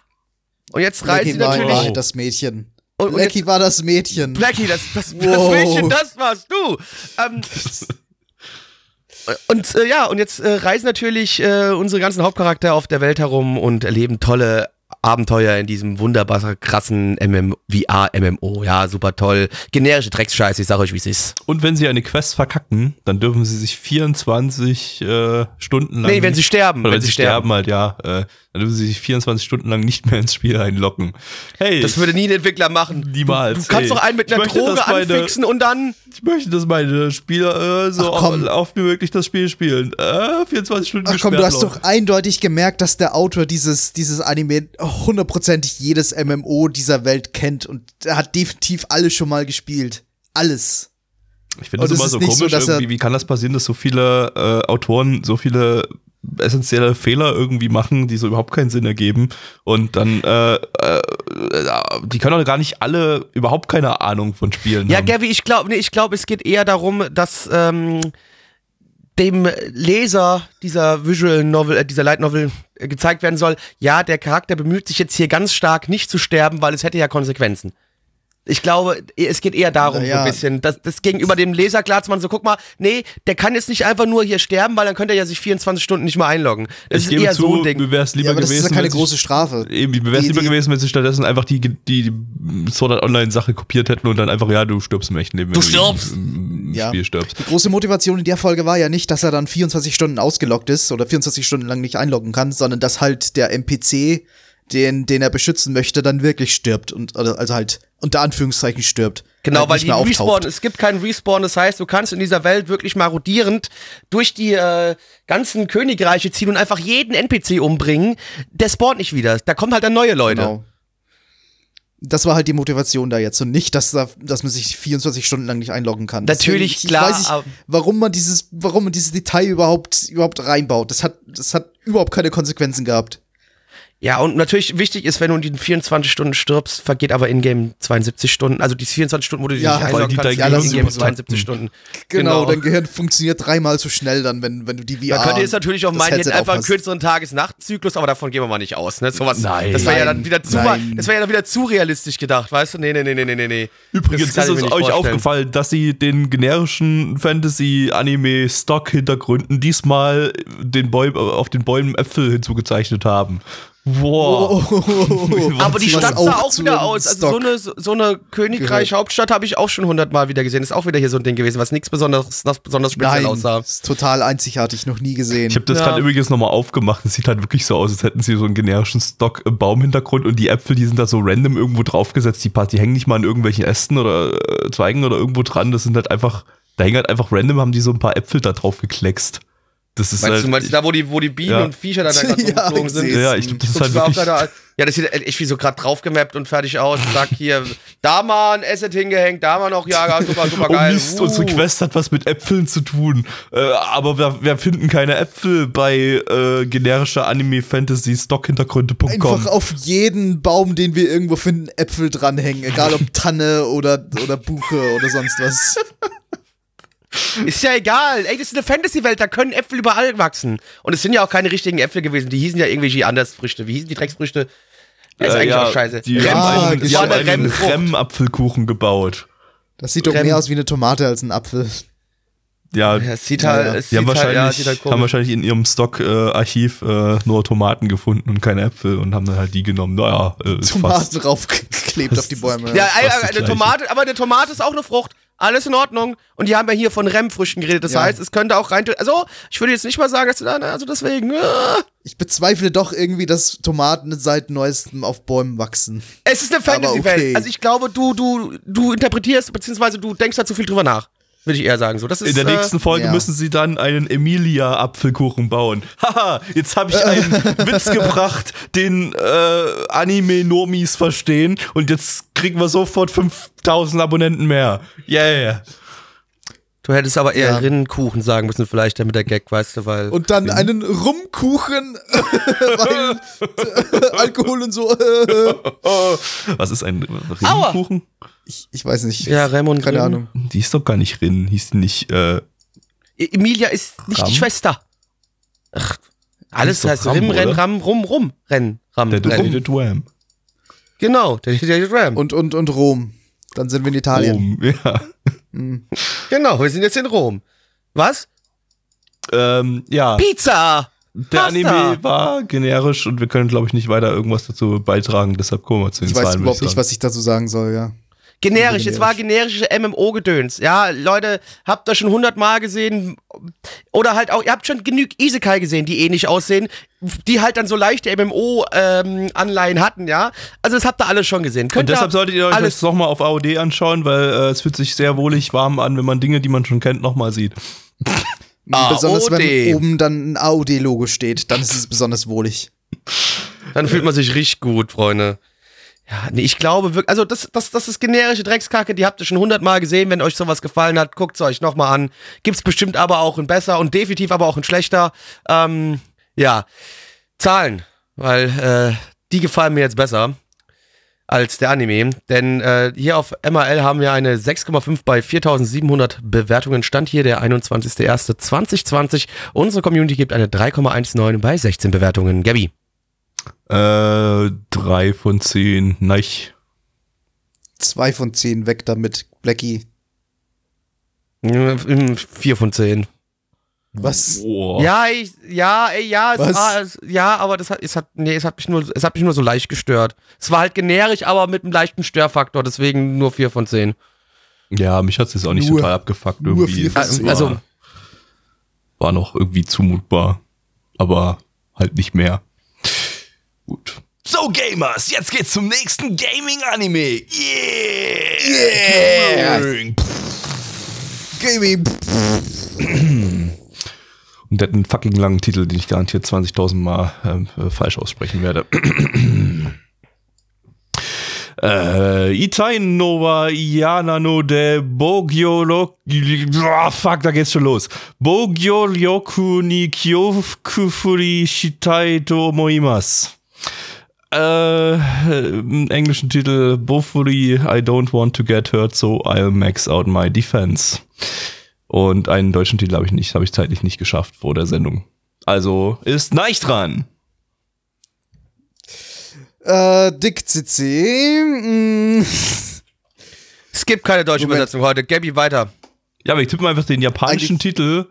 Und jetzt reisen Blackie sie war natürlich. Wahrheit das Mädchen. Und- und Blackie jetzt- war das Mädchen. Blackie, das, das, das Wow. Mädchen, das warst du. Ähm, und äh, ja, und jetzt äh, reisen natürlich äh, unsere ganzen Hauptcharaktere auf der Welt herum und erleben tolle Abenteuer in diesem wunderbar krassen MM VR-MMO. Ja, super toll. Generische Drecksscheiße, ich sag euch, wie es ist. Und wenn sie eine Quest verkacken, dann dürfen sie sich 24 äh, Stunden lang. Nee, wenn sie sterben. Oder wenn, sie sterben, halt, ja. Äh, dann dürfen sie sich 24 Stunden lang nicht mehr ins Spiel einloggen. Hey, Das würde nie ein Entwickler machen. Niemals. Du kannst Ey, doch einen mit einer möchte, Droge meine- anfixen und dann. ich möchte, dass meine Spieler äh, so oft wie möglich das Spiel spielen. Äh, 24 Stunden Ach komm, du hast noch. doch eindeutig gemerkt, dass der Autor dieses, dieses Anime hundertprozentig jedes MMO dieser Welt kennt und er hat definitiv alles schon mal gespielt. Alles. Ich finde das es immer so so, komisch, dass er- irgendwie, wie kann das passieren, dass so viele äh, Autoren so viele essentielle Fehler irgendwie machen, die so überhaupt keinen Sinn ergeben und dann äh, äh, die können doch gar nicht alle überhaupt keine Ahnung von Spielen Ja, haben. Gavi, ich glaube, nee, ich glaube, es geht eher darum, dass ähm, dem Leser dieser Visual Novel, äh, dieser Light Novel gezeigt werden soll, ja, der Charakter bemüht sich jetzt hier ganz stark nicht zu sterben, weil es hätte ja Konsequenzen. Ich glaube, es geht eher darum, Na so ja. ein bisschen, dass das gegenüber dem Leser klar zu machen, so guck mal, nee, der kann jetzt nicht einfach nur hier sterben, weil dann könnte er ja sich 24 Stunden nicht mehr einloggen. Das ich ist gebe eher zu, so ein Ding. mir wäre es lieber Ja, aber das gewesen, ist ja keine wenn sie- große Strafe. Eben, mir wäre es Die- lieber die- gewesen, wenn sie stattdessen einfach die, die, die Sword Art Online-Sache kopiert hätten und dann einfach, ja, du stirbst im echten Leben. Du stirbst. Im, im Ja. Spiel stirbst. Die große Motivation in der Folge war ja nicht, dass er dann 24 Stunden ausgeloggt ist oder 24 Stunden lang nicht einloggen kann, sondern dass halt der NPC, den, den er beschützen möchte, dann wirklich stirbt und oder, also halt unter Anführungszeichen stirbt. Genau, halt weil die Respawn, es gibt keinen Respawn, das heißt, du kannst in dieser Welt wirklich marodierend durch die äh, ganzen Königreiche ziehen und einfach jeden NPC umbringen. Der spawnt nicht wieder. Da kommen halt dann neue Leute. Genau. Das war halt die Motivation da jetzt und nicht, dass, da, dass man sich 24 Stunden lang nicht einloggen kann. Natürlich, Deswegen, klar, Ich weiß aber- warum man dieses, warum man dieses Detail überhaupt, überhaupt reinbaut. Das hat, das hat überhaupt keine Konsequenzen gehabt. Ja, und natürlich wichtig ist, wenn du in den 24 Stunden stirbst, vergeht aber in-game 72 Stunden. Also die 24 Stunden, wo du dich Ja, nicht einloggen die kannst, ja, in-game übertakten. 72 Stunden. Genau, dein Gehirn funktioniert dreimal so schnell dann, wenn, wenn du die VR. Man könnte jetzt natürlich auch meinen, hätten einfach einen kürzeren Tages-Nacht-Zyklus, aber davon gehen wir mal nicht aus. Ne? Sowas, Nein. das wäre ja Nein. dann wieder zu, Nein. das wäre ja dann wieder zu realistisch gedacht, weißt du? Nee, nee, nee, nee, nee, nee. Übrigens ist es euch vorstellen. aufgefallen, dass sie den generischen Fantasy-Anime-Stock-Hintergründen diesmal den Bäum, auf den Bäumen Äpfel hinzugezeichnet haben. Wow. Aber die Stadt sah auch wieder aus. Also so eine, so eine Königreich-Hauptstadt habe ich auch schon hundertmal wieder gesehen. Ist auch wieder hier so ein Ding gewesen, was nichts besonders, was besonders speziell Nein, aussah. ist total einzigartig, noch nie gesehen. Ich habe das Ja. gerade übrigens nochmal aufgemacht. Es sieht halt wirklich so aus, als hätten sie so einen generischen Stock im Baumhintergrund und die Äpfel, die sind da so random irgendwo draufgesetzt. Die, die hängen nicht mal an irgendwelchen Ästen oder äh, Zweigen oder irgendwo dran. Das sind halt einfach, da hängen halt einfach random, haben die so ein paar Äpfel da drauf gekleckst. Das ist Meinst halt, du, meinst du da, wo die, wo die Bienen Ja. und Viecher da, da gerade Ja, rumgeflogen ich sind? ja, ich glaube, das ist halt wirklich. gerade, ja, das sieht echt wie so gerade draufgemappt und fertig aus. Sag hier, da mal ein Asset hingehängt, da mal noch, ja, super, super Oh geil. Mist, Uh. unsere Quest hat was mit Äpfeln zu tun. Äh, aber wir, wir finden keine Äpfel bei äh, generischer Anime-Fantasy-Stock-Hintergründe.com. Einfach auf jeden Baum, den wir irgendwo finden, Äpfel dranhängen. Egal ob Tanne oder, oder Buche oder sonst was. Ist ja egal. Ey, das ist eine Fantasy-Welt, da können Äpfel überall wachsen. Und es sind ja auch keine richtigen Äpfel gewesen. Die hießen ja irgendwelche Andersfrüchte. Wie hießen die Drecksfrüchte? Ja, ist Äh, eigentlich ja, auch scheiße. Die Rem- haben einen, die war haben eine einen. Rem-Apfelkuchen gebaut. Das sieht doch Rem- mehr aus wie eine Tomate als ein Apfel. Ja, Ja, es sieht Ja, halt, ja. es die haben halt, ja, wahrscheinlich, sieht halt haben wahrscheinlich in ihrem Stock-Archiv äh, nur Tomaten gefunden und keine Äpfel und haben dann halt die genommen. Naja, äh, ist Tomaten draufgeklebt auf die Bäume. Ja, das eine. Tomate, aber eine Tomate ist auch eine Frucht. Alles in Ordnung. Und die haben ja hier von Remfrüchten geredet. Das Ja. heißt, es könnte auch rein. Also, ich würde jetzt nicht mal sagen, dass du da, also deswegen. Äh, Ich bezweifle doch irgendwie, dass Tomaten seit neuestem auf Bäumen wachsen. es ist eine Fantasy-Welt. okay. Also, ich glaube, du, du, du interpretierst, beziehungsweise du denkst da zu viel drüber nach. Würde ich eher sagen. So, das ist, In der äh, nächsten Folge ja. müssen sie dann einen Emilia-Apfelkuchen bauen. Haha, jetzt habe ich einen Witz gebracht, den äh, Anime-Normis verstehen und jetzt kriegen wir sofort 5000 Abonnenten mehr. Yeah. Du hättest aber eher Ja. Rinnenkuchen sagen müssen, vielleicht, damit der Gag, weißt du, weil. Und dann einen Rumkuchen, weil Alkohol und so. Was ist ein Rinnenkuchen? Ich, ich weiß nicht. Ja, Rem und Keine Rin. Ahnung. Die ist doch gar nicht Rinnen, hieß die nicht. Äh, Emilia ist nicht Ram? die Schwester. Ach, alles heißt Ram, Rim, Renn? Ram, Rum, Rum, Renn, Ram, der Renn. Dated Wham. Genau, der, Ram. Und, und, und Rom. Dann sind wir in Italien. Rom, ja. Genau, wir sind jetzt in Rom. Was? Ähm, ja, Pizza! der Pasta. Anime war generisch und wir können, glaube ich, nicht weiter irgendwas dazu beitragen. Deshalb kommen wir zu den Ich weiß Zahlen. würd überhaupt nicht, was ich dazu sagen soll, ja. Generisch, es war generische MMO-Gedöns. Ja, Leute, habt ihr schon hundertmal gesehen. Oder halt auch, ihr habt schon genug Isekai gesehen, die ähnlich aussehen, die halt dann so leichte MMO-Anleihen hatten, ja. Also das habt ihr alles schon gesehen. Könnt Und deshalb solltet ihr euch alles das nochmal auf AOD anschauen, weil äh, es fühlt sich sehr wohlig warm an, wenn man Dinge, die man schon kennt, nochmal sieht. Besonders wenn oben dann ein AOD-Logo steht, dann ist es besonders wohlig. Dann fühlt man sich richtig gut, Freunde. Ja, nee, ich glaube wirklich, also das, das, das ist generische Dreckskacke, die habt ihr schon hundertmal gesehen. Wenn euch sowas gefallen hat, guckt es euch nochmal an. Gibt's bestimmt aber auch ein besser und definitiv aber auch ein schlechter. Ähm, ja, Zahlen, weil äh, die gefallen mir jetzt besser als der Anime. Denn äh, hier auf MRL haben wir eine 6,5 bei 4700 Bewertungen. Stand hier der 21.01.2020. Unsere Community gibt eine 3,19 bei 16 Bewertungen. Gabby. Äh, drei von zehn. Nein. Zwei von zehn weg damit, Blackie. Mm, Vier von zehn. Was? Boah. Ja, ich, ja, ey, ja, es Was? war, es, ja, aber das hat, es hat, nee, es hat mich nur, es hat mich nur so leicht gestört. Es war halt generisch, aber mit einem leichten Störfaktor, deswegen nur vier von zehn. Ja, mich hat es jetzt auch nicht Nur- total abgefuckt nur irgendwie. vier von Es zehn. war, Also- war noch irgendwie zumutbar. Aber halt nicht mehr. Gut. So, Gamers, jetzt geht's zum nächsten Gaming-Anime. Yeah! Yeah! Gaming. Und der hat einen fucking langen Titel, den ich garantiert 20.000 Mal ähm, äh, falsch aussprechen werde. Äh, Itainova Ianano de Bogiolo. Oh, fuck, da geht's schon los. Bogiolyoku ni kyokufuri shitai to moimas. Äh, im englischen Titel Bofuri, I don't want to get hurt, so I'll max out my defense. Und einen deutschen Titel habe ich nicht, habe ich zeitlich nicht geschafft vor der Sendung. Also ist Neich dran. Äh, Dick CC. Mm, Es gibt keine deutsche Moment. Übersetzung heute. Gabby, weiter. Ja, aber ich tippe mal einfach den japanischen Titel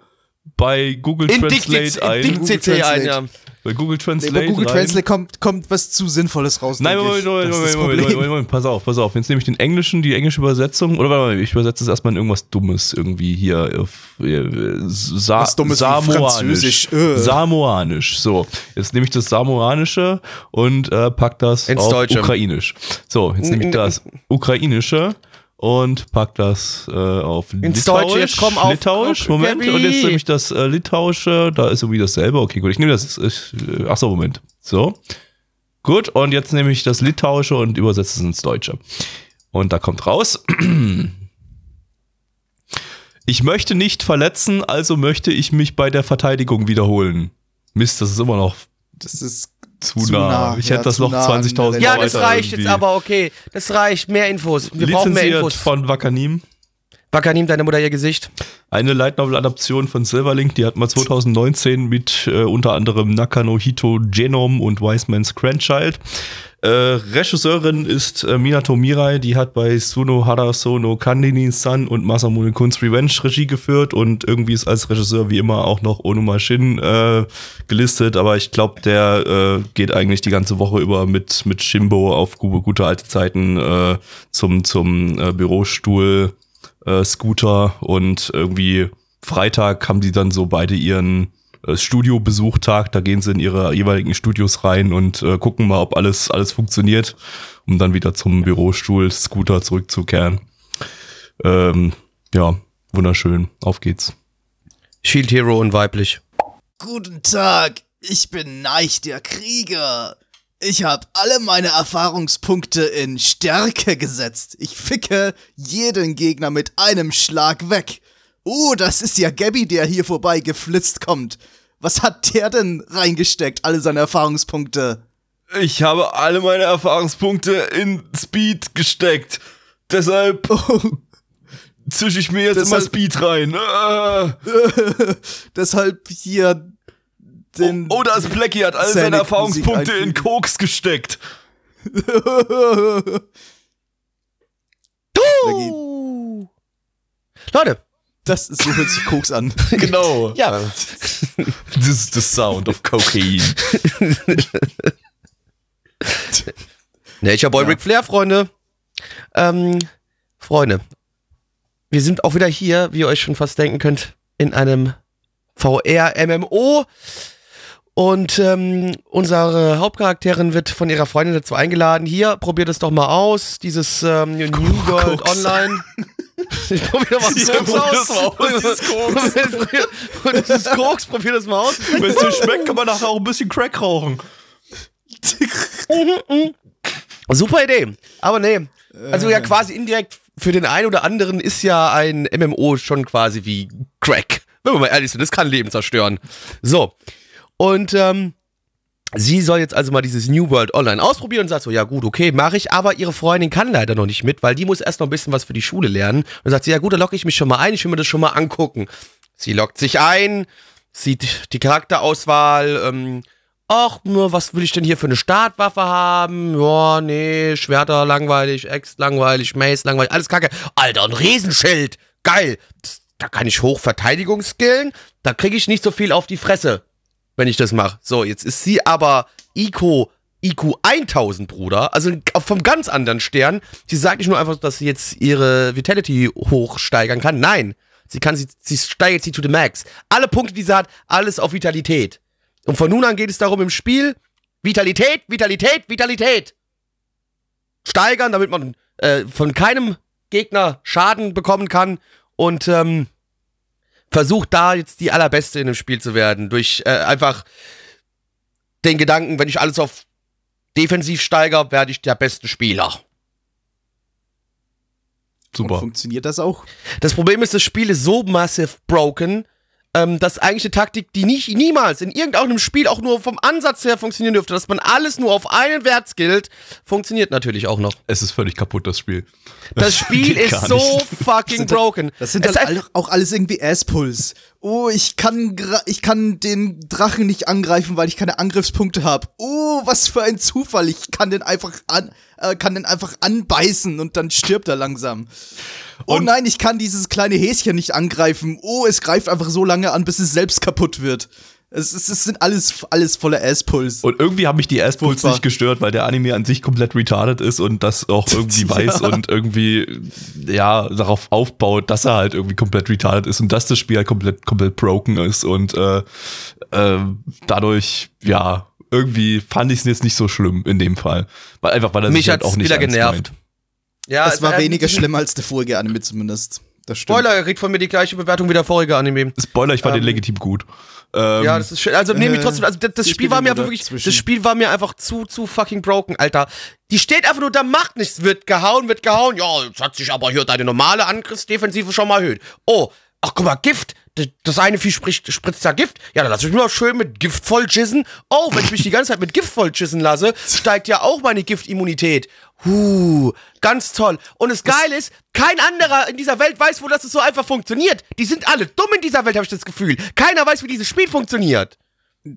bei Google In Dick Translate ein. Dick CC ein, ja. Bei Google nee, Translate. bei Google rein. Translate kommt, kommt was zu Sinnvolles raus. Nein, Moment. Moment, Moment, Moment. Moment, Moment, pass auf, pass auf. Jetzt nehme ich den englischen, die englische Übersetzung. Oder warte mal, ich übersetze es erstmal in irgendwas Dummes. Irgendwie hier auf äh, Sa Was Dummes Samoanisch. Französisch, äh. Samoanisch. So, jetzt nehme ich das Samoanische und äh, pack das Ins auf Deutsche. Ukrainisch. So, jetzt nehme ich das Ukrainische und pack das äh, auf Ins Litauisch. Deutsche, jetzt komm auf- Litauisch, auf- Moment. Gabi. Und jetzt nehme ich das äh, Litauische. Da ist irgendwie dasselbe. Okay, gut. Ich nehme das. Ich, äh, ach so, Moment. So. Gut, und jetzt nehme ich das Litauische und übersetze es ins Deutsche. Und da kommt raus. Ich möchte nicht verletzen, also möchte ich mich bei der Verteidigung wiederholen. Mist, das ist immer noch Das ist zu, Zu nah. nah, Ich ja, hätte das noch nah an der 20.000 Ja, das reicht irgendwie. jetzt aber, okay. Das reicht. Mehr Infos. Wir brauchen mehr Lizenziert Infos. von Wakanim. Wacker, nimm deine Mutter ihr Gesicht. Eine Light Novel Adaption von Silverlink, die hat man 2019 mit äh, unter anderem Nakanohito Genome und Wiseman's Grandchild. Äh, Regisseurin ist äh, Minato Mirai, die hat bei Suno Haraso no Kandini-san und Masamune Kun's Revenge Regie geführt und irgendwie ist als Regisseur wie immer auch noch Onuma Shin äh, gelistet, aber ich glaube, der äh, geht eigentlich die ganze Woche über mit, mit Shimbo auf gu gute alte Zeiten äh, zum, zum äh, Bürostuhl äh, Scooter und irgendwie Freitag haben die dann so beide ihren äh, Studiobesuchtag, da gehen sie in ihre jeweiligen Studios rein und äh, gucken mal, ob alles, alles funktioniert, um dann wieder zum Bürostuhl Scooter zurückzukehren. Ähm, ja, wunderschön. Auf geht's. Shield Hero und weiblich. Guten Tag, ich bin Neich der Krieger. Ich habe alle meine Erfahrungspunkte in Stärke gesetzt. Ich ficke jeden Gegner mit einem Schlag weg. Oh, das ist ja Gabby, der hier vorbei geflitzt kommt. Was hat der denn reingesteckt, alle seine Erfahrungspunkte? Ich habe alle meine Erfahrungspunkte in Speed gesteckt. Deshalb zische ich mir jetzt Deshalb- immer Speed rein. Äh. Deshalb hier den. Oh, da ist Blackie, hat alle Sonic seine Erfahrungspunkte in. Koks gesteckt. Uh. Leute, das ist so hört sich Koks an. Genau. ja, This is the sound of cocaine. Nature Boy Ja. Ric Flair, Freunde. Ähm, Freunde, wir sind auch wieder hier, wie ihr euch schon fast denken könnt, in einem VR-MMO. Und ähm, unsere Hauptcharakterin wird von ihrer Freundin dazu eingeladen. Hier, probiert es doch mal aus, dieses ähm, New World Koks. Online. Ich probier mal Koks aus. das mal aus, das ist Koks. Das ist Koks, probier das mal aus. Wenn es dir schmeckt, kann man nachher auch ein bisschen Crack rauchen. Super Idee. Aber nee. Also ja quasi indirekt für den einen oder anderen ist ja ein MMO schon quasi wie Crack. Wenn wir mal ehrlich sind, das kann Leben zerstören. So. Und ähm, sie soll jetzt also mal dieses New World Online ausprobieren und sagt so, ja gut, okay, mache ich, aber ihre Freundin kann leider noch nicht mit, weil die muss erst noch ein bisschen was für die Schule lernen. Und sagt sie, ja gut, dann locke ich mich schon mal ein, ich will mir das schon mal angucken. Sie lockt sich ein, sieht die Charakterauswahl, ähm, ach, nur was will ich denn hier für eine Startwaffe haben? Ja, nee, Schwerter langweilig, Ex langweilig, Mace langweilig, alles kacke. Alter, ein Riesenschild, geil. Das, da kann ich hoch Verteidigung skillen, da kriege ich nicht so viel auf die Fresse, wenn ich das mache. So, jetzt ist sie aber IQ, IQ 1000, Bruder, also vom ganz anderen Stern. Sie sagt nicht nur einfach, dass sie jetzt ihre Vitality hochsteigern kann, nein. Sie kann sie, sie steigert sie to the max. Alle Punkte, die sie hat, alles auf Vitalität. Und von nun an geht es darum im Spiel, Vitalität, Vitalität, Vitalität. Steigern, damit man äh, von keinem Gegner Schaden bekommen kann und ähm, versucht da jetzt die allerbeste in dem Spiel zu werden. Durch äh, einfach den Gedanken, wenn ich alles auf defensiv steigere, werde ich der beste Spieler. Super. Und funktioniert das auch? Das Problem ist, das Spiel ist so massive broken, ähm, dass eigentlich eine Taktik, die nicht, niemals in irgendeinem Spiel auch nur vom Ansatz her funktionieren dürfte, dass man alles nur auf einen Wert skillt, funktioniert natürlich auch noch. Es ist völlig kaputt, das Spiel. Das Spiel Geht ist so nicht. fucking sind broken. Das sind Es halt ist all, auch alles irgendwie Ass-Pulls. Oh, ich kann, gra- ich kann den Drachen nicht angreifen, weil ich keine Angriffspunkte habe. Oh, was für ein Zufall. Ich kann den einfach an, äh, kann den einfach anbeißen und dann stirbt er langsam. Oh Und- nein, ich kann dieses kleine Häschen nicht angreifen. Oh, es greift einfach so lange an, bis es selbst kaputt wird. Es, es, es sind alles, alles voller Ass-Pulls. Und irgendwie haben mich die Furchtbar. nicht gestört, weil der Anime an sich komplett retarded ist und das auch irgendwie Ja. weiß und irgendwie, ja, darauf aufbaut, dass er halt irgendwie komplett retarded ist und dass das Spiel halt komplett, komplett broken ist und äh, äh, dadurch, ja, irgendwie fand ich es jetzt nicht so schlimm in dem Fall. Weil einfach, weil er Mich sich halt auch nicht wieder genervt. meint. Ja, es war äh, weniger schlimm als der vorige Anime zumindest. Das stimmt. Spoiler, er kriegt von mir die gleiche Bewertung wie der vorige Anime. Spoiler, ich fand Ähm, den legitim gut. Ähm, Ja, das ist schön. Also nehme ich äh, trotzdem, also das, das Spiel war mir einfach wirklich, dazwischen. das Spiel war mir einfach zu, zu fucking broken, Alter. Die steht einfach nur da, macht nichts, wird gehauen, wird gehauen. Ja, jetzt hat sich aber hier deine normale Angriffsdefensive schon mal erhöht. Oh, ach guck mal, Gift. Das- eine Vieh spricht, spritzt da Gift. Ja, dann lass ich mich mal schön mit Gift voll jissen. Oh, wenn ich mich die ganze Zeit mit Gift voll jissen lasse, steigt ja auch meine Giftimmunität. Huh, ganz toll. Und das Geile ist, kein anderer in dieser Welt weiß, wo das so einfach funktioniert. Die sind alle dumm in dieser Welt, habe ich das Gefühl. Keiner weiß, wie dieses Spiel funktioniert.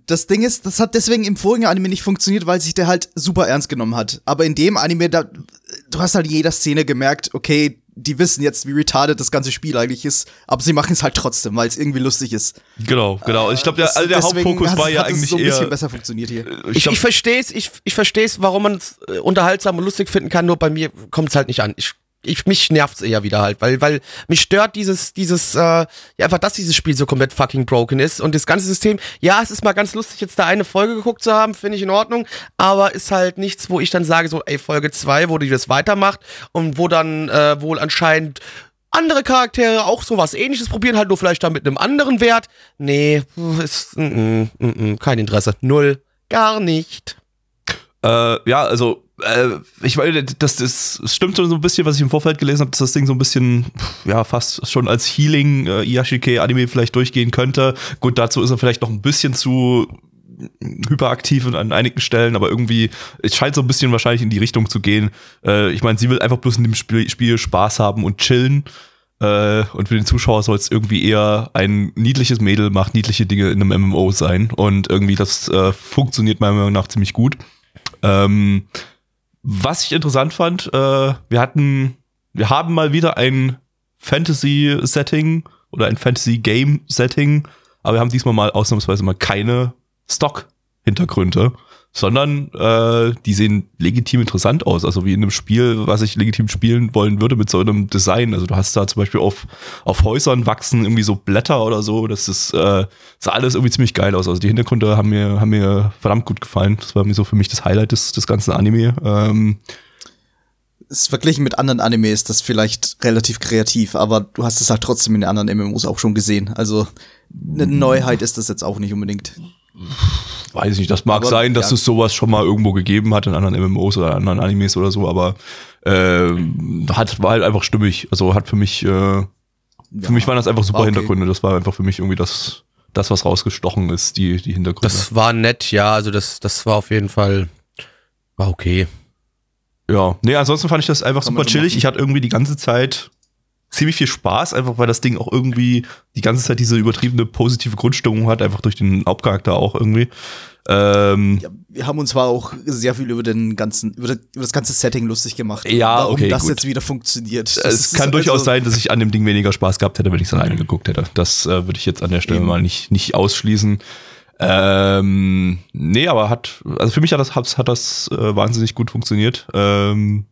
das Ding ist, das hat deswegen im vorigen Anime nicht funktioniert, weil sich der halt super ernst genommen hat. Aber in dem Anime, da, du hast halt jeder Szene gemerkt, okay, die wissen jetzt, wie retarded das ganze Spiel eigentlich ist, aber sie machen es halt trotzdem, weil es irgendwie lustig ist. Genau, genau. Ich glaube, der, Das- also der Hauptfokus war ja hat es eigentlich so ein bisschen eher. besser funktioniert hier. Ich ich verstehe es, ich, ich verstehe es, warum man es äh, unterhaltsam und lustig finden kann, nur bei mir kommt es halt nicht an. Ich, ich, mich nervt's eher wieder halt, weil, weil mich stört dieses, dieses, äh, ja, einfach, dass dieses Spiel so komplett fucking broken ist und das ganze System, ja, es ist mal ganz lustig, jetzt da eine Folge geguckt zu haben, finde ich in Ordnung, aber ist halt nichts, wo ich dann sage, so, ey, Folge 2, wo die das weitermacht und wo dann äh, wohl anscheinend andere Charaktere auch sowas ähnliches probieren, halt nur vielleicht dann mit einem anderen Wert. Nee, ist, mm, mm, mm, mm, kein Interesse. Null. Gar nicht. Äh, ja, also ich meine, das, das, stimmt so ein bisschen, was ich im Vorfeld gelesen habe, dass das Ding so ein bisschen, ja, fast schon als Healing äh, Iyashike-Anime vielleicht durchgehen könnte. Gut, dazu ist er vielleicht noch ein bisschen zu hyperaktiv an einigen Stellen, aber irgendwie, es scheint so ein bisschen wahrscheinlich in die Richtung zu gehen. Äh, ich meine, sie will einfach bloß in dem Spiel, Spiel Spaß haben und chillen. Äh, und für den Zuschauer soll es irgendwie eher ein niedliches Mädel macht niedliche Dinge in einem MMO sein. Und irgendwie das äh, funktioniert meiner Meinung nach ziemlich gut. Ähm, was ich interessant fand, äh, wir hatten, wir haben mal wieder ein Fantasy-Setting oder ein Fantasy-Game-Setting, aber wir haben diesmal mal ausnahmsweise mal keine Stock-Hintergründe, sondern äh, die sehen legitim interessant aus. Also wie in einem Spiel, was ich legitim spielen wollen würde mit so einem Design. Also du hast da zum Beispiel auf, auf Häusern wachsen irgendwie so Blätter oder so. Das ist äh, sah alles irgendwie ziemlich geil aus. Also die Hintergründe haben mir, haben mir verdammt gut gefallen. Das war mir so für mich das Highlight des, des ganzen Anime. Ähm, ist verglichen mit anderen Animes das vielleicht relativ kreativ, aber du hast es halt trotzdem in den anderen MMOs auch schon gesehen. Also eine Neuheit ist das jetzt auch nicht unbedingt. Weiß ich nicht, das mag Aber, sein, dass ja. es sowas schon mal irgendwo gegeben hat in anderen MMOs oder anderen Animes oder so, aber ähm, hat, war halt einfach stimmig. Also hat für mich, äh, für mich waren das einfach super okay. Hintergründe. Das war einfach für mich irgendwie das, das was rausgestochen ist, die, die Hintergründe. Das war nett, ja. Also das, das war auf jeden Fall, war okay. Ja, nee, ansonsten fand ich das einfach Kann super chillig. machen. Ich hatte irgendwie die ganze Zeit ziemlich viel Spaß, einfach weil das Ding auch irgendwie die ganze Zeit diese übertriebene positive Grundstimmung hat, einfach durch den Hauptcharakter auch irgendwie. Ähm, Ja, wir haben uns zwar auch sehr viel über den ganzen, über das, über das ganze Setting lustig gemacht. Ja, warum okay, das gut. jetzt wieder funktioniert. Das es kann durchaus also- sein, dass ich an dem Ding weniger Spaß gehabt hätte, wenn ich es alleine geguckt hätte. Das äh, würde ich jetzt an der Stelle Eben. mal nicht, nicht ausschließen. Ähm, nee, aber hat, also für mich hat das, hat, hat das äh, wahnsinnig gut funktioniert. Ähm,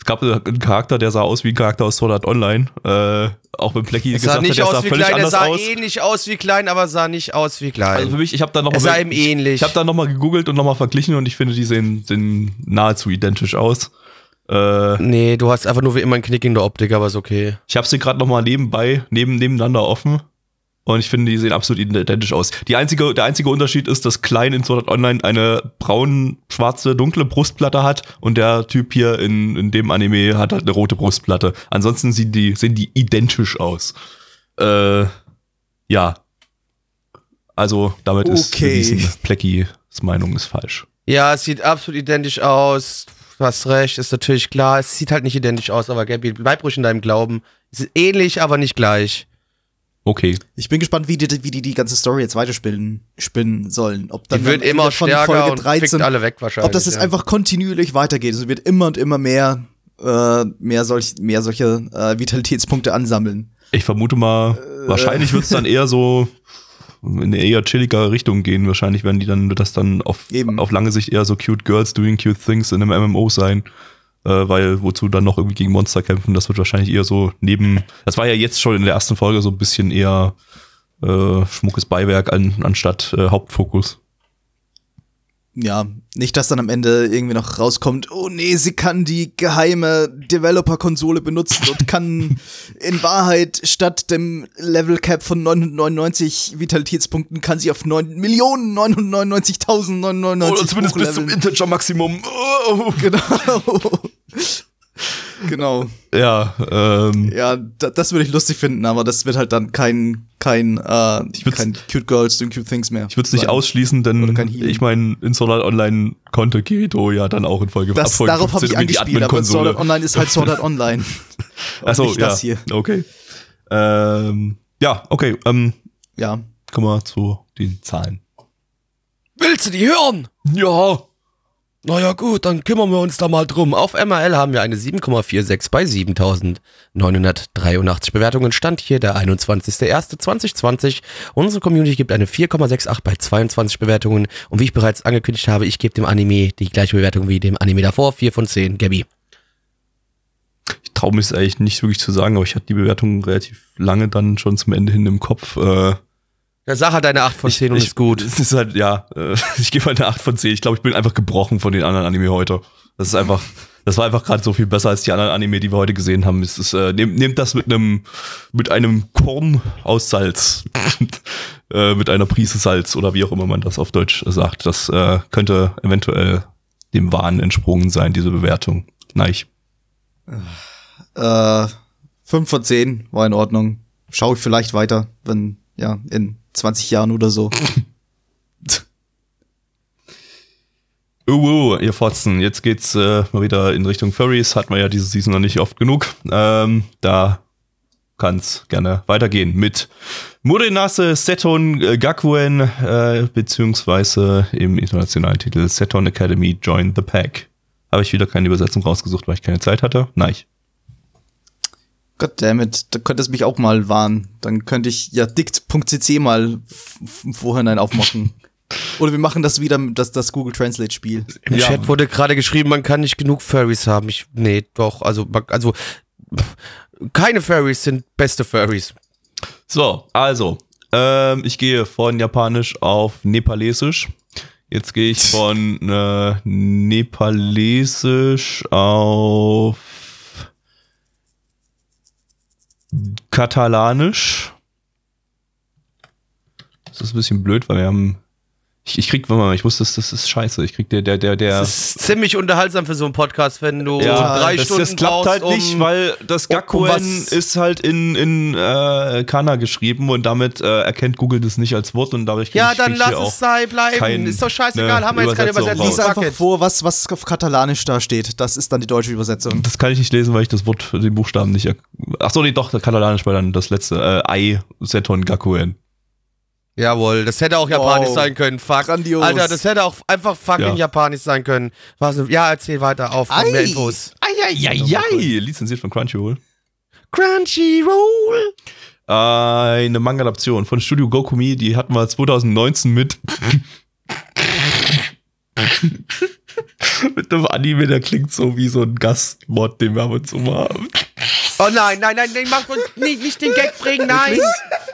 es gab einen Charakter, der sah aus wie ein Charakter aus Sword Art Online. Äh, auch wenn Plecky Es sah gesagt nicht hat, der sah aus wie völlig klein, er anders sah aus. ähnlich aus wie klein, aber sah nicht aus wie klein. Also für mich, ich habe da noch mal, sah ihm ähnlich. ich habe da noch mal gegoogelt und noch mal verglichen und ich finde, die sehen, sehen nahezu identisch aus. Äh, nee, du hast einfach nur wie immer einen Knick in der Optik, aber ist okay. Ich habe sie gerade noch mal nebenbei, neben, nebeneinander offen. Und ich finde, die sehen absolut identisch aus. Die einzige, der einzige Unterschied ist, dass Klein in Sword Art Online eine braun, schwarze, dunkle Brustplatte hat und der Typ hier in, in dem Anime hat halt eine rote Brustplatte. Ansonsten sehen die, sehen die identisch aus. Äh, ja. Also, damit ist Okay. bewiesen, Pleckys Meinung ist falsch. Ja, es sieht absolut identisch aus. Du hast recht, ist natürlich klar. Es sieht halt nicht identisch aus, aber Gabby, bleib ruhig in deinem Glauben. Es ist ähnlich, aber nicht gleich. Okay. Ich bin gespannt, wie die, wie die die ganze Story jetzt weiterspinnen spinnen sollen. Ob dann Die wird dann immer von stärker Folge und 13, fickt alle weg wahrscheinlich. ob das jetzt ja. einfach kontinuierlich weitergeht. Es wird immer und immer mehr, äh, mehr, solch, mehr solche äh, Vitalitätspunkte ansammeln. Ich vermute mal, wahrscheinlich wird es dann eher so in eine eher chilligere Richtung gehen. Wahrscheinlich werden die dann, wird das dann auf, Eben. auf lange Sicht eher so cute Girls doing cute things in einem MMO sein. Äh, weil wozu dann noch irgendwie gegen Monster kämpfen, das wird wahrscheinlich eher so neben, das war ja jetzt schon in der ersten Folge so ein bisschen eher äh, schmuckes Beiwerk an, anstatt äh, Hauptfokus. Ja, nicht, dass dann am Ende irgendwie noch rauskommt, oh nee, sie kann die geheime Developer-Konsole benutzen und kann in Wahrheit statt dem Level Cap von 999 Vitalitätspunkten kann sie auf 9.999.999 Oder zumindest bis zum. Integer-Maximum. Oh. Genau. Genau. Ja, ähm, Ja, da, das würde ich lustig finden, aber das wird halt dann kein, kein, äh, kein Cute Girls doing cute things mehr. Ich würde es nicht ausschließen, denn ich meine, in Sword Art Online konnte Kirito ja dann auch in Folge Das, Folge darauf habe 15 ich angespielt, aber Sword. Art Online ist halt Sword Art Online. Achso, nicht ja. das hier. Okay. Ähm, ja, okay. Ähm, Ja. kommen wir zu den Zahlen. Willst du die hören? Ja. Naja gut, dann kümmern wir uns da mal drum. Auf MRL haben wir eine 7,46 bei 7.983 Bewertungen. Stand hier der 21.01.2020. Unsere Community gibt eine 4,68 bei 22 Bewertungen. Und wie ich bereits angekündigt habe, ich gebe dem Anime die gleiche Bewertung wie dem Anime davor. 4 von 10. Gabby. Ich traue mich es eigentlich nicht wirklich zu sagen, aber ich hatte die Bewertung relativ lange dann schon zum Ende hin im Kopf. Äh, Der Sache hat eine 8 von 10 und ich, ist gut. Es ist halt, ja, äh, ich gebe halt eine 8 von 10. Ich glaube, ich bin einfach gebrochen von den anderen Anime heute. Das ist einfach, das war einfach gerade so viel besser als die anderen Anime, die wir heute gesehen haben. Es ist, äh, nehmt, nehmt das mit einem, mit einem Korn aus Salz. äh, mit einer Prise Salz oder wie auch immer man das auf Deutsch sagt. Das äh, könnte eventuell dem Wahn entsprungen sein, diese Bewertung. Nein. Äh, 5 von 10 war in Ordnung. Schaue ich vielleicht weiter, wenn, ja, in 20 Jahren oder so. Uh, ihr Fotzen, jetzt geht's äh, mal wieder in Richtung Furries. Hat man ja diese Season noch nicht oft genug. Ähm, da kann's gerne weitergehen mit Murenase Seton äh, Gakuen, äh, beziehungsweise im internationalen Titel Seton Academy Join the Pack. Habe ich wieder keine Übersetzung rausgesucht, weil ich keine Zeit hatte? Nein. Goddammit, da könnte es mich auch mal warnen. Dann könnte ich ja dict.cc mal im Vorhinein aufmachen. Oder wir machen das wieder, das, das Google Translate Spiel. Im Ja. Chat wurde gerade geschrieben, man kann nicht genug Furries haben. Ich, nee, doch, also, also, keine Furries sind beste Furries. So, also, ähm, ich gehe von Japanisch auf Nepalesisch. Jetzt gehe ich von äh, Nepalesisch auf Katalanisch. Das ist ein bisschen blöd, weil wir haben. Ich, ich krieg, warte mal, ich wusste, das, das ist scheiße. Ich krieg der, der, der, der. Das ist ziemlich unterhaltsam für so einen Podcast, wenn du drei das, Stunden das klappt halt um, nicht, weil das um- um Gakuen was- ist halt in, in äh, Kana geschrieben und damit äh, erkennt Google das nicht als Wort und dadurch Ja, dann ich lass hier es auch sei bleiben. kein- ist doch scheißegal, ne, haben wir jetzt keine Übersetzung. Lies einfach vor, was, was auf Katalanisch da steht. Das ist dann die deutsche Übersetzung. Das kann ich nicht lesen, weil ich das Wort, den Buchstaben nicht. Ach so, nee, doch, der Katalanisch war dann das letzte. Äh, Ai Seton Gakuen. Jawohl, das hätte auch japanisch Wow. sein können. Fuck. Grandios. Alter, das hätte auch einfach fucking Ja. japanisch sein können. Was, ja, erzähl weiter auf, komm, mehr Ei. Infos. Eieiei, lizenziert von Crunchyroll. Crunchyroll. Eine Manga-Adaption von Studio Gokumi, die hatten wir 2019 mit. mit einem Anime, der klingt so wie so ein Gastmod, den wir ab und zu mal haben. Oh nein, nein, nein, nein, mach nicht, nicht den Gag bringen, nein.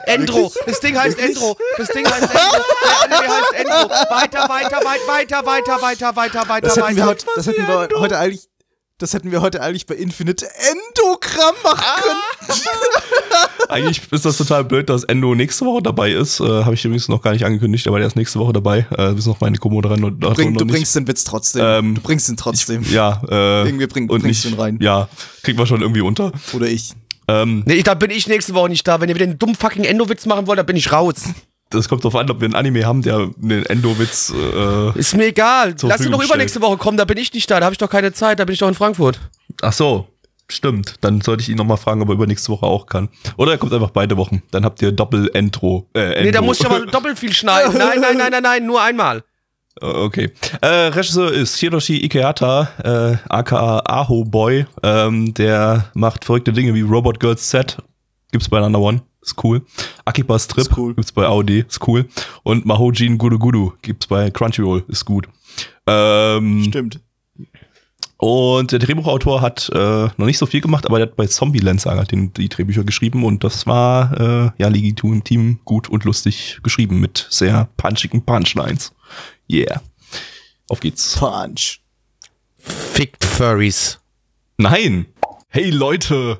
Endro, das Ding heißt Endro, das Ding heißt Endro, der Anime heißt Endro. Weiter, weiter, weit, weiter, weiter, weiter, weiter, weiter, weiter. heute, das hätten wir heute eigentlich Das hätten wir heute eigentlich bei Infinite Endogramm machen können. Eigentlich ist das total blöd, dass Endo nächste Woche dabei ist. Äh, Habe ich übrigens noch gar nicht angekündigt, aber der ist nächste Woche dabei. Äh, wir sind noch meine Komo dran und Du, bring, du bringst den Witz trotzdem. Ähm, du bringst ihn trotzdem. Ja, äh, Irgendwie bring- und bringst nicht, du ihn rein. Ja, kriegen wir schon irgendwie unter. Oder ich. Ähm, Nee, da bin ich nächste Woche nicht da. Wenn ihr wieder einen dummen fucking Endowitz machen wollt, dann bin ich raus. Das kommt drauf an, ob wir einen Anime haben, der einen Endo-Witz. Äh, Ist mir egal. Lass ihn doch übernächste Woche kommen, da bin ich nicht da. Da habe ich doch keine Zeit, da bin ich doch in Frankfurt. ach so, stimmt. Dann sollte ich ihn nochmal fragen, ob er übernächste Woche auch kann. Oder er kommt einfach beide Wochen. Dann habt ihr Doppel-Entro. Äh, Nee, da Endo. muss ich aber doppelt viel schneiden. Nein, nein, nein, nein, nein, nur einmal. Äh, Okay. Äh, Regisseur ist Hiroshi Ikehata, äh, aka Aho Boy. Ähm, der macht verrückte Dinge wie Robot Girls Set. Gibt's bei Nana One. Ist cool. Akiba Strip. Cool. Gibt's bei AOD. Ist cool. Und Mahojin Gudu Gudu. Gibt's bei Crunchyroll. Ist gut. Ähm, Stimmt. und der Drehbuchautor hat äh, noch nicht so viel gemacht, aber der hat bei Zombieland Saga den, die Drehbücher geschrieben und das war äh, ja legitim, gut und lustig geschrieben mit sehr punchigen Punchlines. Yeah. Auf geht's. Punch. Fickt Furries. Nein. Hey Leute,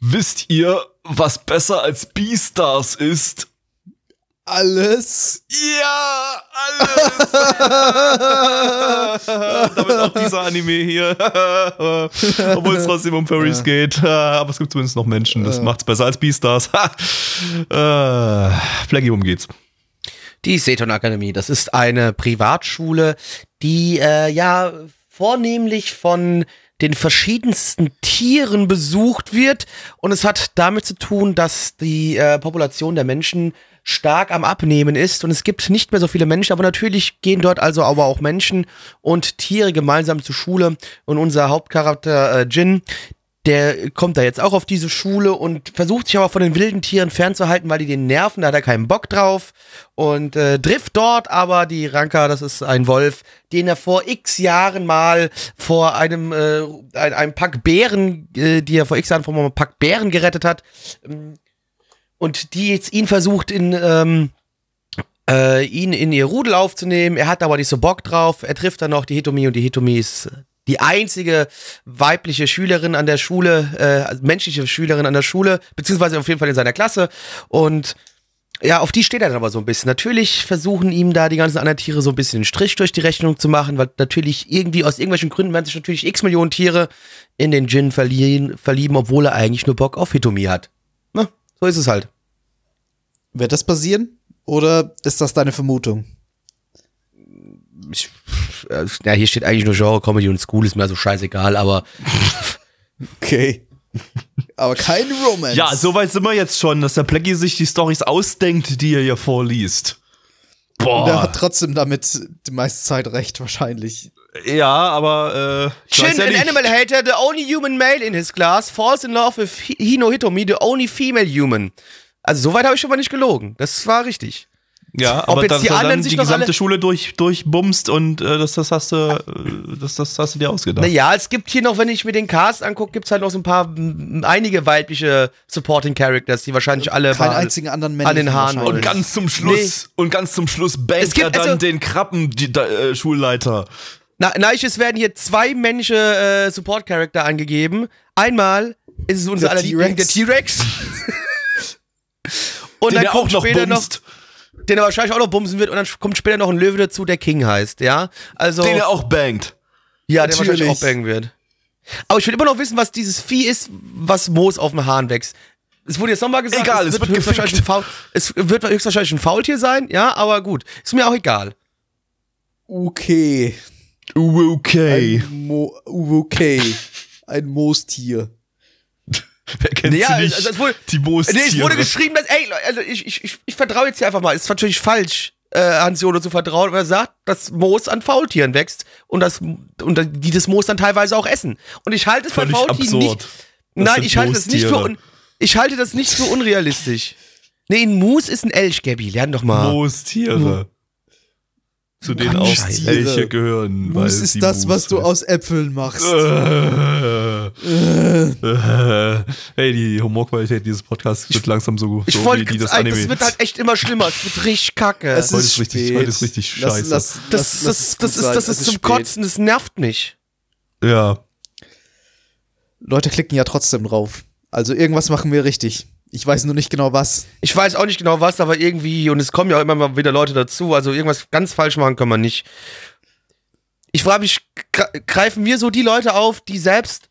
wisst ihr, was besser als Beastars ist? Alles. Ja, alles. Damit auch dieser Anime hier. Obwohl es trotzdem um Furries geht. Aber es gibt zumindest noch Menschen. Das macht's besser als Beastars. äh, Flaggy, um geht's. Die Seton Akademie, das ist eine Privatschule, die äh, ja vornehmlich von den verschiedensten Tieren besucht wird. Und es hat damit zu tun, dass die äh, Population der Menschen stark am Abnehmen ist und es gibt nicht mehr so viele Menschen, aber natürlich gehen dort also aber auch Menschen und Tiere gemeinsam zur Schule und unser Hauptcharakter äh, Jin, der kommt da jetzt auch auf diese Schule und versucht sich aber von den wilden Tieren fernzuhalten, weil die den nerven, da hat er keinen Bock drauf und äh, trifft dort aber die Ranka, das ist ein Wolf, den er vor x Jahren mal vor einem, äh, ein, einem Pack Bären, äh, die er vor x Jahren vor einem Pack Bären gerettet hat ähm, und die jetzt ihn versucht in, ähm, äh, ihn in ihr Rudel aufzunehmen. Er hat aber nicht so Bock drauf. Er trifft dann noch die Hitomi und die Hitomi ist die einzige weibliche Schülerin an der Schule, äh, also menschliche Schülerin an der Schule, beziehungsweise auf jeden Fall in seiner Klasse. Und ja, auf die steht er dann aber so ein bisschen. Natürlich versuchen ihm da die ganzen anderen Tiere so ein bisschen einen Strich durch die Rechnung zu machen, weil natürlich irgendwie aus irgendwelchen Gründen werden sich natürlich x Millionen Tiere in den Djinn verliehen, verlieben, obwohl er eigentlich nur Bock auf Hitomi hat. Na, so ist es halt. Wird das passieren? Oder ist das deine Vermutung? Ich, äh, ja, hier steht eigentlich nur Genre, Comedy und School, ist mir also scheißegal, aber Okay. Aber kein Romance. Ja, soweit sind wir jetzt schon, dass der Plaggy sich die Stories ausdenkt, die er hier vorliest. Und er Boah. hat trotzdem damit die meiste Zeit recht, wahrscheinlich. Ja, aber äh, weiß ja an animal hater, the only human male in his class, falls in love with Hi- Hino Hitomi, the only female human. Also soweit habe ich schon mal nicht gelogen. Das war richtig. Ja, Ob aber jetzt dass die er anderen dann sich die noch gesamte alle- Schule durch, durchbumst und äh, das, das hast du, äh, das, das hast du dir ausgedacht. Naja, es gibt hier noch, wenn ich mir den Cast angucke, gibt es halt noch so ein paar, einige weibliche Supporting Characters, die wahrscheinlich alle Keinen einzigen anderen an den Haaren. Und ganz zum Schluss, und ganz zum Schluss bangt Es gibt er dann also- den Krabben, die, da, äh, Schulleiter. Na, nein, es werden hier zwei männliche äh, Support-Charakter angegeben. Einmal ist es unser aller Liebling, der T-Rex. T-Rex. und Den dann er kommt auch noch später noch, bumst. Den er wahrscheinlich auch noch bumsen wird und dann kommt später noch ein Löwe dazu, der King heißt, ja? Also, Den er auch bangt. ja, der wahrscheinlich Natürlich. auch bangen wird. Aber ich will immer noch wissen, was dieses Vieh ist, was Moos auf dem Hahn wächst. Es wurde jetzt nochmal gesagt, Egal, es wird höchstwahrscheinlich ein Faul, es wird höchstwahrscheinlich ein Faultier sein, ja, aber gut. Ist mir auch egal. Okay. Okay. Ein Mo okay. Ein Moostier. Wer kennt Naja, sie nicht? also es wurde- Moostiere. Nee, es wurde geschrieben, dass, ey, also ich, ich, ich, ich vertraue jetzt hier einfach mal. Es ist natürlich falsch, äh, Hans Jono zu vertrauen, weil er sagt, dass Moos an Faultieren wächst und, das, und die das Moos dann teilweise auch essen. Und ich halte es bei Faultieren absurd. nicht. Das Nein, ich halte das nicht für, un, ich halte das nicht für unrealistisch. Nee, ein Moos ist ein Elch, Gabby. Lern doch mal. Moostiere. Zu denen auch Scheiße. Elche gehören. weil Mus ist sie das, was du aus Äpfeln machst. Äh, äh, hey, die Humorqualität dieses Podcasts wird langsam so, Ich so wie die das, Anime. das wird halt echt immer schlimmer. Es wird richtig kacke. Es Heute ist ist richtig- heute ist richtig Lass- scheiße. lass- das, lass- lass das, es das, gut ist, sein. das Es ist zum spät. Kotzen, das nervt mich. ja. Leute klicken ja trotzdem drauf. Also irgendwas machen wir richtig. Ich weiß nur nicht genau was. Ich weiß auch nicht genau was, aber irgendwie, und es kommen ja auch immer mal wieder Leute dazu, also irgendwas ganz falsch machen kann man nicht. Ich frage mich, gre- greifen wir so die Leute auf, die selbst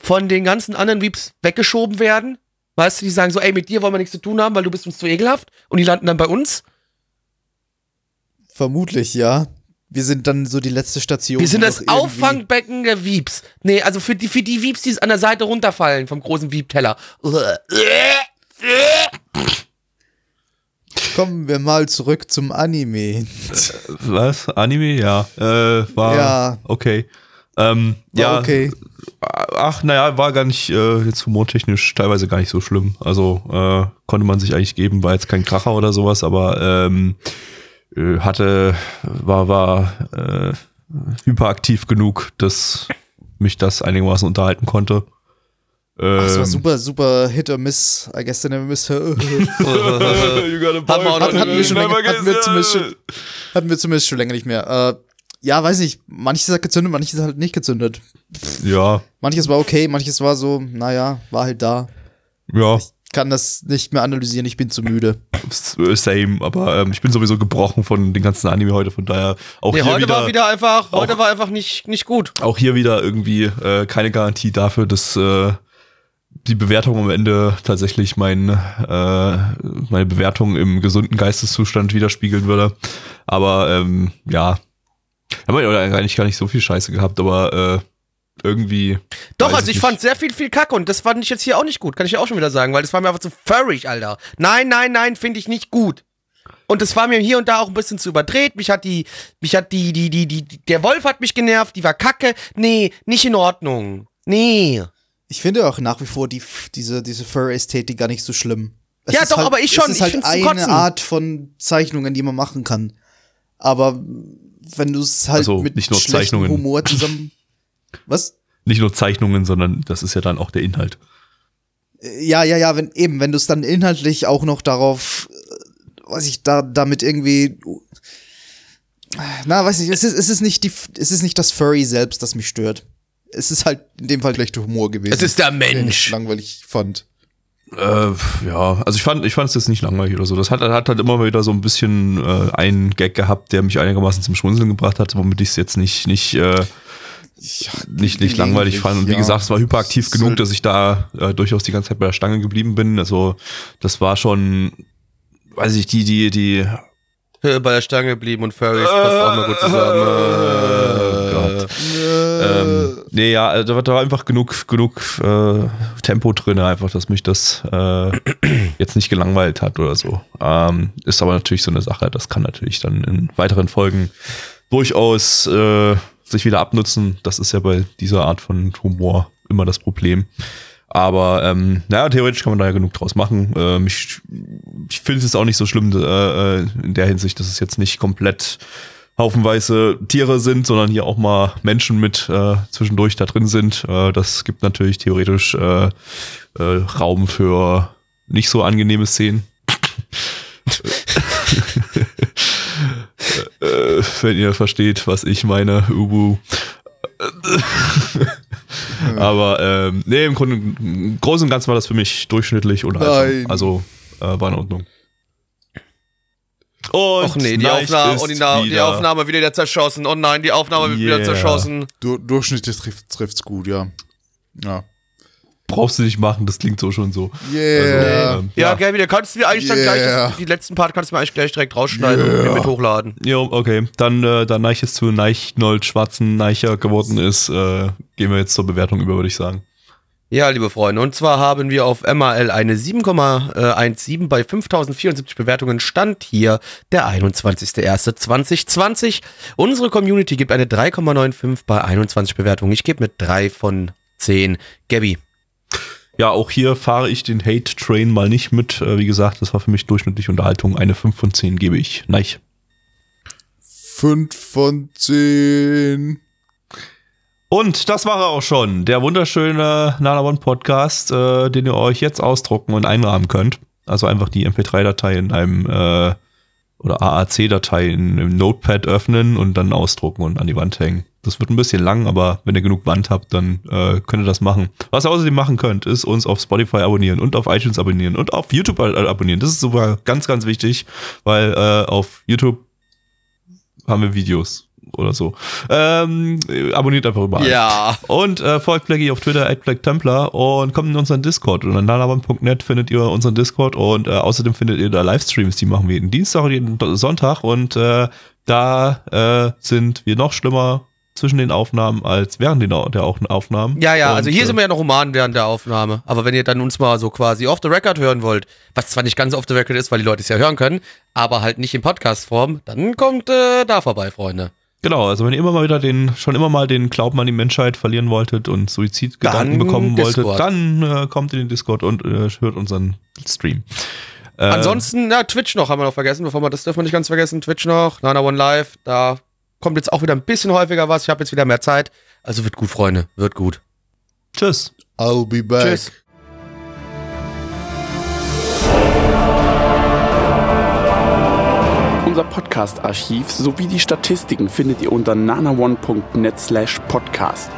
von den ganzen anderen Weeps weggeschoben werden? Weißt du, die sagen so, ey, mit dir wollen wir nichts zu tun haben, weil du bist uns zu ekelhaft und die landen dann bei uns? Vermutlich, ja. Wir sind dann so die letzte Station. Wir sind das Auffangbecken der Weeps. Nee, also für die, für die Weeps, die an der Seite runterfallen vom großen Weep-Teller. Kommen wir mal zurück zum Anime. Was? Anime? Ja. Äh, war Ja. okay. Ähm, ja, okay. ach, naja, war gar nicht, äh, jetzt humortechnisch teilweise gar nicht so schlimm. Also äh, konnte man sich eigentlich geben, war jetzt kein Kracher oder sowas, aber ähm, äh, hatte, war, war äh, hyperaktiv genug, dass mich das einigermaßen unterhalten konnte. Ach, es war Ähm, super, super Hit or Miss. I guess they never miss her. You got a Haben wir auch noch Hatten, hatten, wir schon Never länger, hatten, wir zumindest schon, hatten wir zumindest schon länger nicht mehr. Äh, ja, weiß nicht. Manches hat gezündet, manches halt nicht gezündet. Ja, Manches war okay, manches war so, naja, war halt da. ja, Kann das nicht mehr analysieren, ich bin zu müde. same, aber ähm, ich bin sowieso gebrochen von den ganzen Anime heute, von daher auch Nee, hier heute wieder, war wieder einfach, heute auch- war einfach nicht, nicht gut. auch hier wieder irgendwie äh, keine Garantie dafür, dass äh, die Bewertung am Ende tatsächlich mein, äh, meine Bewertung im gesunden Geisteszustand widerspiegeln würde. Aber ähm, ja, haben wir eigentlich gar nicht so viel Scheiße gehabt, aber äh, irgendwie. Doch, also ich nicht. fand sehr viel, viel Kacke und das fand ich jetzt hier auch nicht gut, kann ich ja auch schon wieder sagen, weil das war mir einfach zu furrig, Alter. Nein, nein, nein, finde ich nicht gut. Und das war mir hier und da auch ein bisschen zu überdreht. Mich hat die, mich hat die, die, die, die, der Wolf hat mich genervt, die war kacke. Nee, nicht in Ordnung. Nee. Ich finde auch nach wie vor die, diese, diese Fur-Ästhetik gar nicht so schlimm. Es Ja, doch, halt, aber ich schon. Es ist Ich halt eine Kotzen. Art von Zeichnungen, die man machen kann. Aber wenn du es halt Also, mit nicht nur Zeichnungen. Humor zusammen. Was? Nicht nur Zeichnungen, sondern das ist ja dann auch der Inhalt. Ja, ja, ja, wenn eben, wenn du es dann inhaltlich auch noch darauf, äh, weiß ich, da damit irgendwie, na, weiß ich, es ist, es ist nicht die, es ist nicht das Furry selbst, das mich stört. Es ist halt in dem Fall schlechter Humor gewesen. Es ist der den ich Mensch. langweilig fand. Äh, ja, also ich fand, ich fand es jetzt nicht langweilig oder so. Das hat, hat halt immer wieder so ein bisschen äh, einen Gag gehabt, der mich einigermaßen zum Schmunzeln gebracht hat, womit ich es jetzt nicht, nicht, äh, nicht, nicht langweilig fand. Und wie ja. gesagt, es war hyperaktiv Es genug, dass ich da äh, durchaus die ganze Zeit bei der Stange geblieben bin. Also das war schon, weiß ich, die, die, die. Äh, Bei der Stange geblieben und Furries passt auch mal gut zusammen. Oh Gott. Ähm, nee, ja, also da war, da war einfach genug, genug äh, Tempo drin, einfach, dass mich das äh, jetzt nicht gelangweilt hat oder so. Ähm, ist aber natürlich so eine Sache, das kann natürlich dann in weiteren Folgen durchaus äh, sich wieder abnutzen. Das ist ja bei dieser Art von Humor immer das Problem. Aber ähm, naja, theoretisch kann man da ja genug draus machen. Ähm, ich ich finde es auch nicht so schlimm äh, äh, in der Hinsicht, dass es jetzt nicht komplett haufenweise Tiere sind, sondern hier auch mal Menschen mit äh, zwischendurch da drin sind. Äh, das gibt natürlich theoretisch äh, äh, Raum für nicht so angenehme Szenen. äh, wenn ihr versteht, was ich meine, Ubu. Aber ähm, nee, im Grunde, im Großen und Ganzen war das für mich durchschnittlich und Nein. also äh, war in Ordnung. Und Och nee, die Aufnahme, ist oh, die, Na- die wieder- Aufnahme wird wieder zerschossen. Oh nein, die Aufnahme wird wieder Yeah. zerschossen. Du, durchschnittlich trifft, trifft's gut, ja. Ja. Brauchst du nicht machen, das klingt so schon so. Yeah. ähm, Ja, ja. Gabi, da kannst du mir eigentlich dann Yeah. gleich, das, die letzten Part kannst du mir eigentlich gleich direkt rausschneiden und mir mit hochladen. Jo, okay. Dann, äh, da Neich jetzt zu Neichnold Schwarzen Neicher geworden ist, äh, gehen wir jetzt zur Bewertung über, würde ich sagen. Ja, liebe Freunde, und zwar haben wir auf MAL eine 7,17 bei 5074 Bewertungen. Stand hier der 21.01.2020. Unsere Community gibt eine 3,95 bei 21 Bewertungen. Ich gebe mit 3 von 10. Gabby. Ja, auch hier fahre ich den Hate Train mal nicht mit. Äh, wie gesagt, das war für mich durchschnittliche Unterhaltung. Eine 5 von 10 gebe ich. Neich. Fünf von zehn. Und das war er auch schon. Der wunderschöne Nana One Podcast, äh, den ihr euch jetzt ausdrucken und einrahmen könnt. Also einfach die MP3-Datei in einem äh, oder AAC-Datei in einem Notepad öffnen und dann ausdrucken und an die Wand hängen. Das wird ein bisschen lang, aber wenn ihr genug Wand habt, dann äh, könnt ihr das machen. Was ihr außerdem machen könnt, ist uns auf Spotify abonnieren und auf iTunes abonnieren und auf YouTube äh, abonnieren. Das ist sogar ganz, ganz wichtig, weil äh, auf YouTube haben wir Videos oder so. Ähm, abonniert einfach überall. Ja. Und äh, folgt Blackie auf Twitter, @blacktemplar und kommt in unseren Discord. Und an nanaban.net findet ihr unseren Discord und äh, außerdem findet ihr da Livestreams, die machen wir jeden Dienstag und jeden Sonntag. Und äh, da äh, sind wir noch schlimmer zwischen den Aufnahmen als während den, der Aufnahmen. Ja, ja, und, also hier äh, sind wir ja noch human während der Aufnahme. Aber wenn ihr dann uns mal so quasi off the record hören wollt, was zwar nicht ganz off the record ist, weil die Leute es ja hören können, aber halt nicht in Podcast-Form, dann kommt äh, da vorbei, Freunde. Genau, also wenn ihr immer mal wieder den, schon immer mal den Glauben an die Menschheit verlieren wolltet und Suizidgedanken Dann bekommen wolltet, Discord. dann äh, kommt in den Discord und äh, hört unseren Stream. Äh, Ansonsten, ja, Twitch noch haben wir noch vergessen, bevor wir das dürfen wir nicht ganz vergessen. Twitch noch, Nana One Live, da kommt jetzt auch wieder ein bisschen häufiger was. Ich habe jetzt wieder mehr Zeit. Also wird gut, Freunde, wird gut. Tschüss. I'll be back. Tschüss. Unser Podcast-Archiv sowie die Statistiken findet ihr unter nanaone.net slash podcast.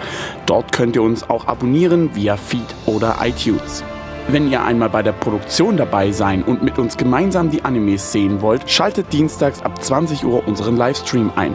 Dort könnt ihr uns auch abonnieren via Feed oder iTunes. Wenn ihr einmal bei der Produktion dabei sein und mit uns gemeinsam die Animes sehen wollt, schaltet dienstags ab 20 Uhr unseren Livestream ein.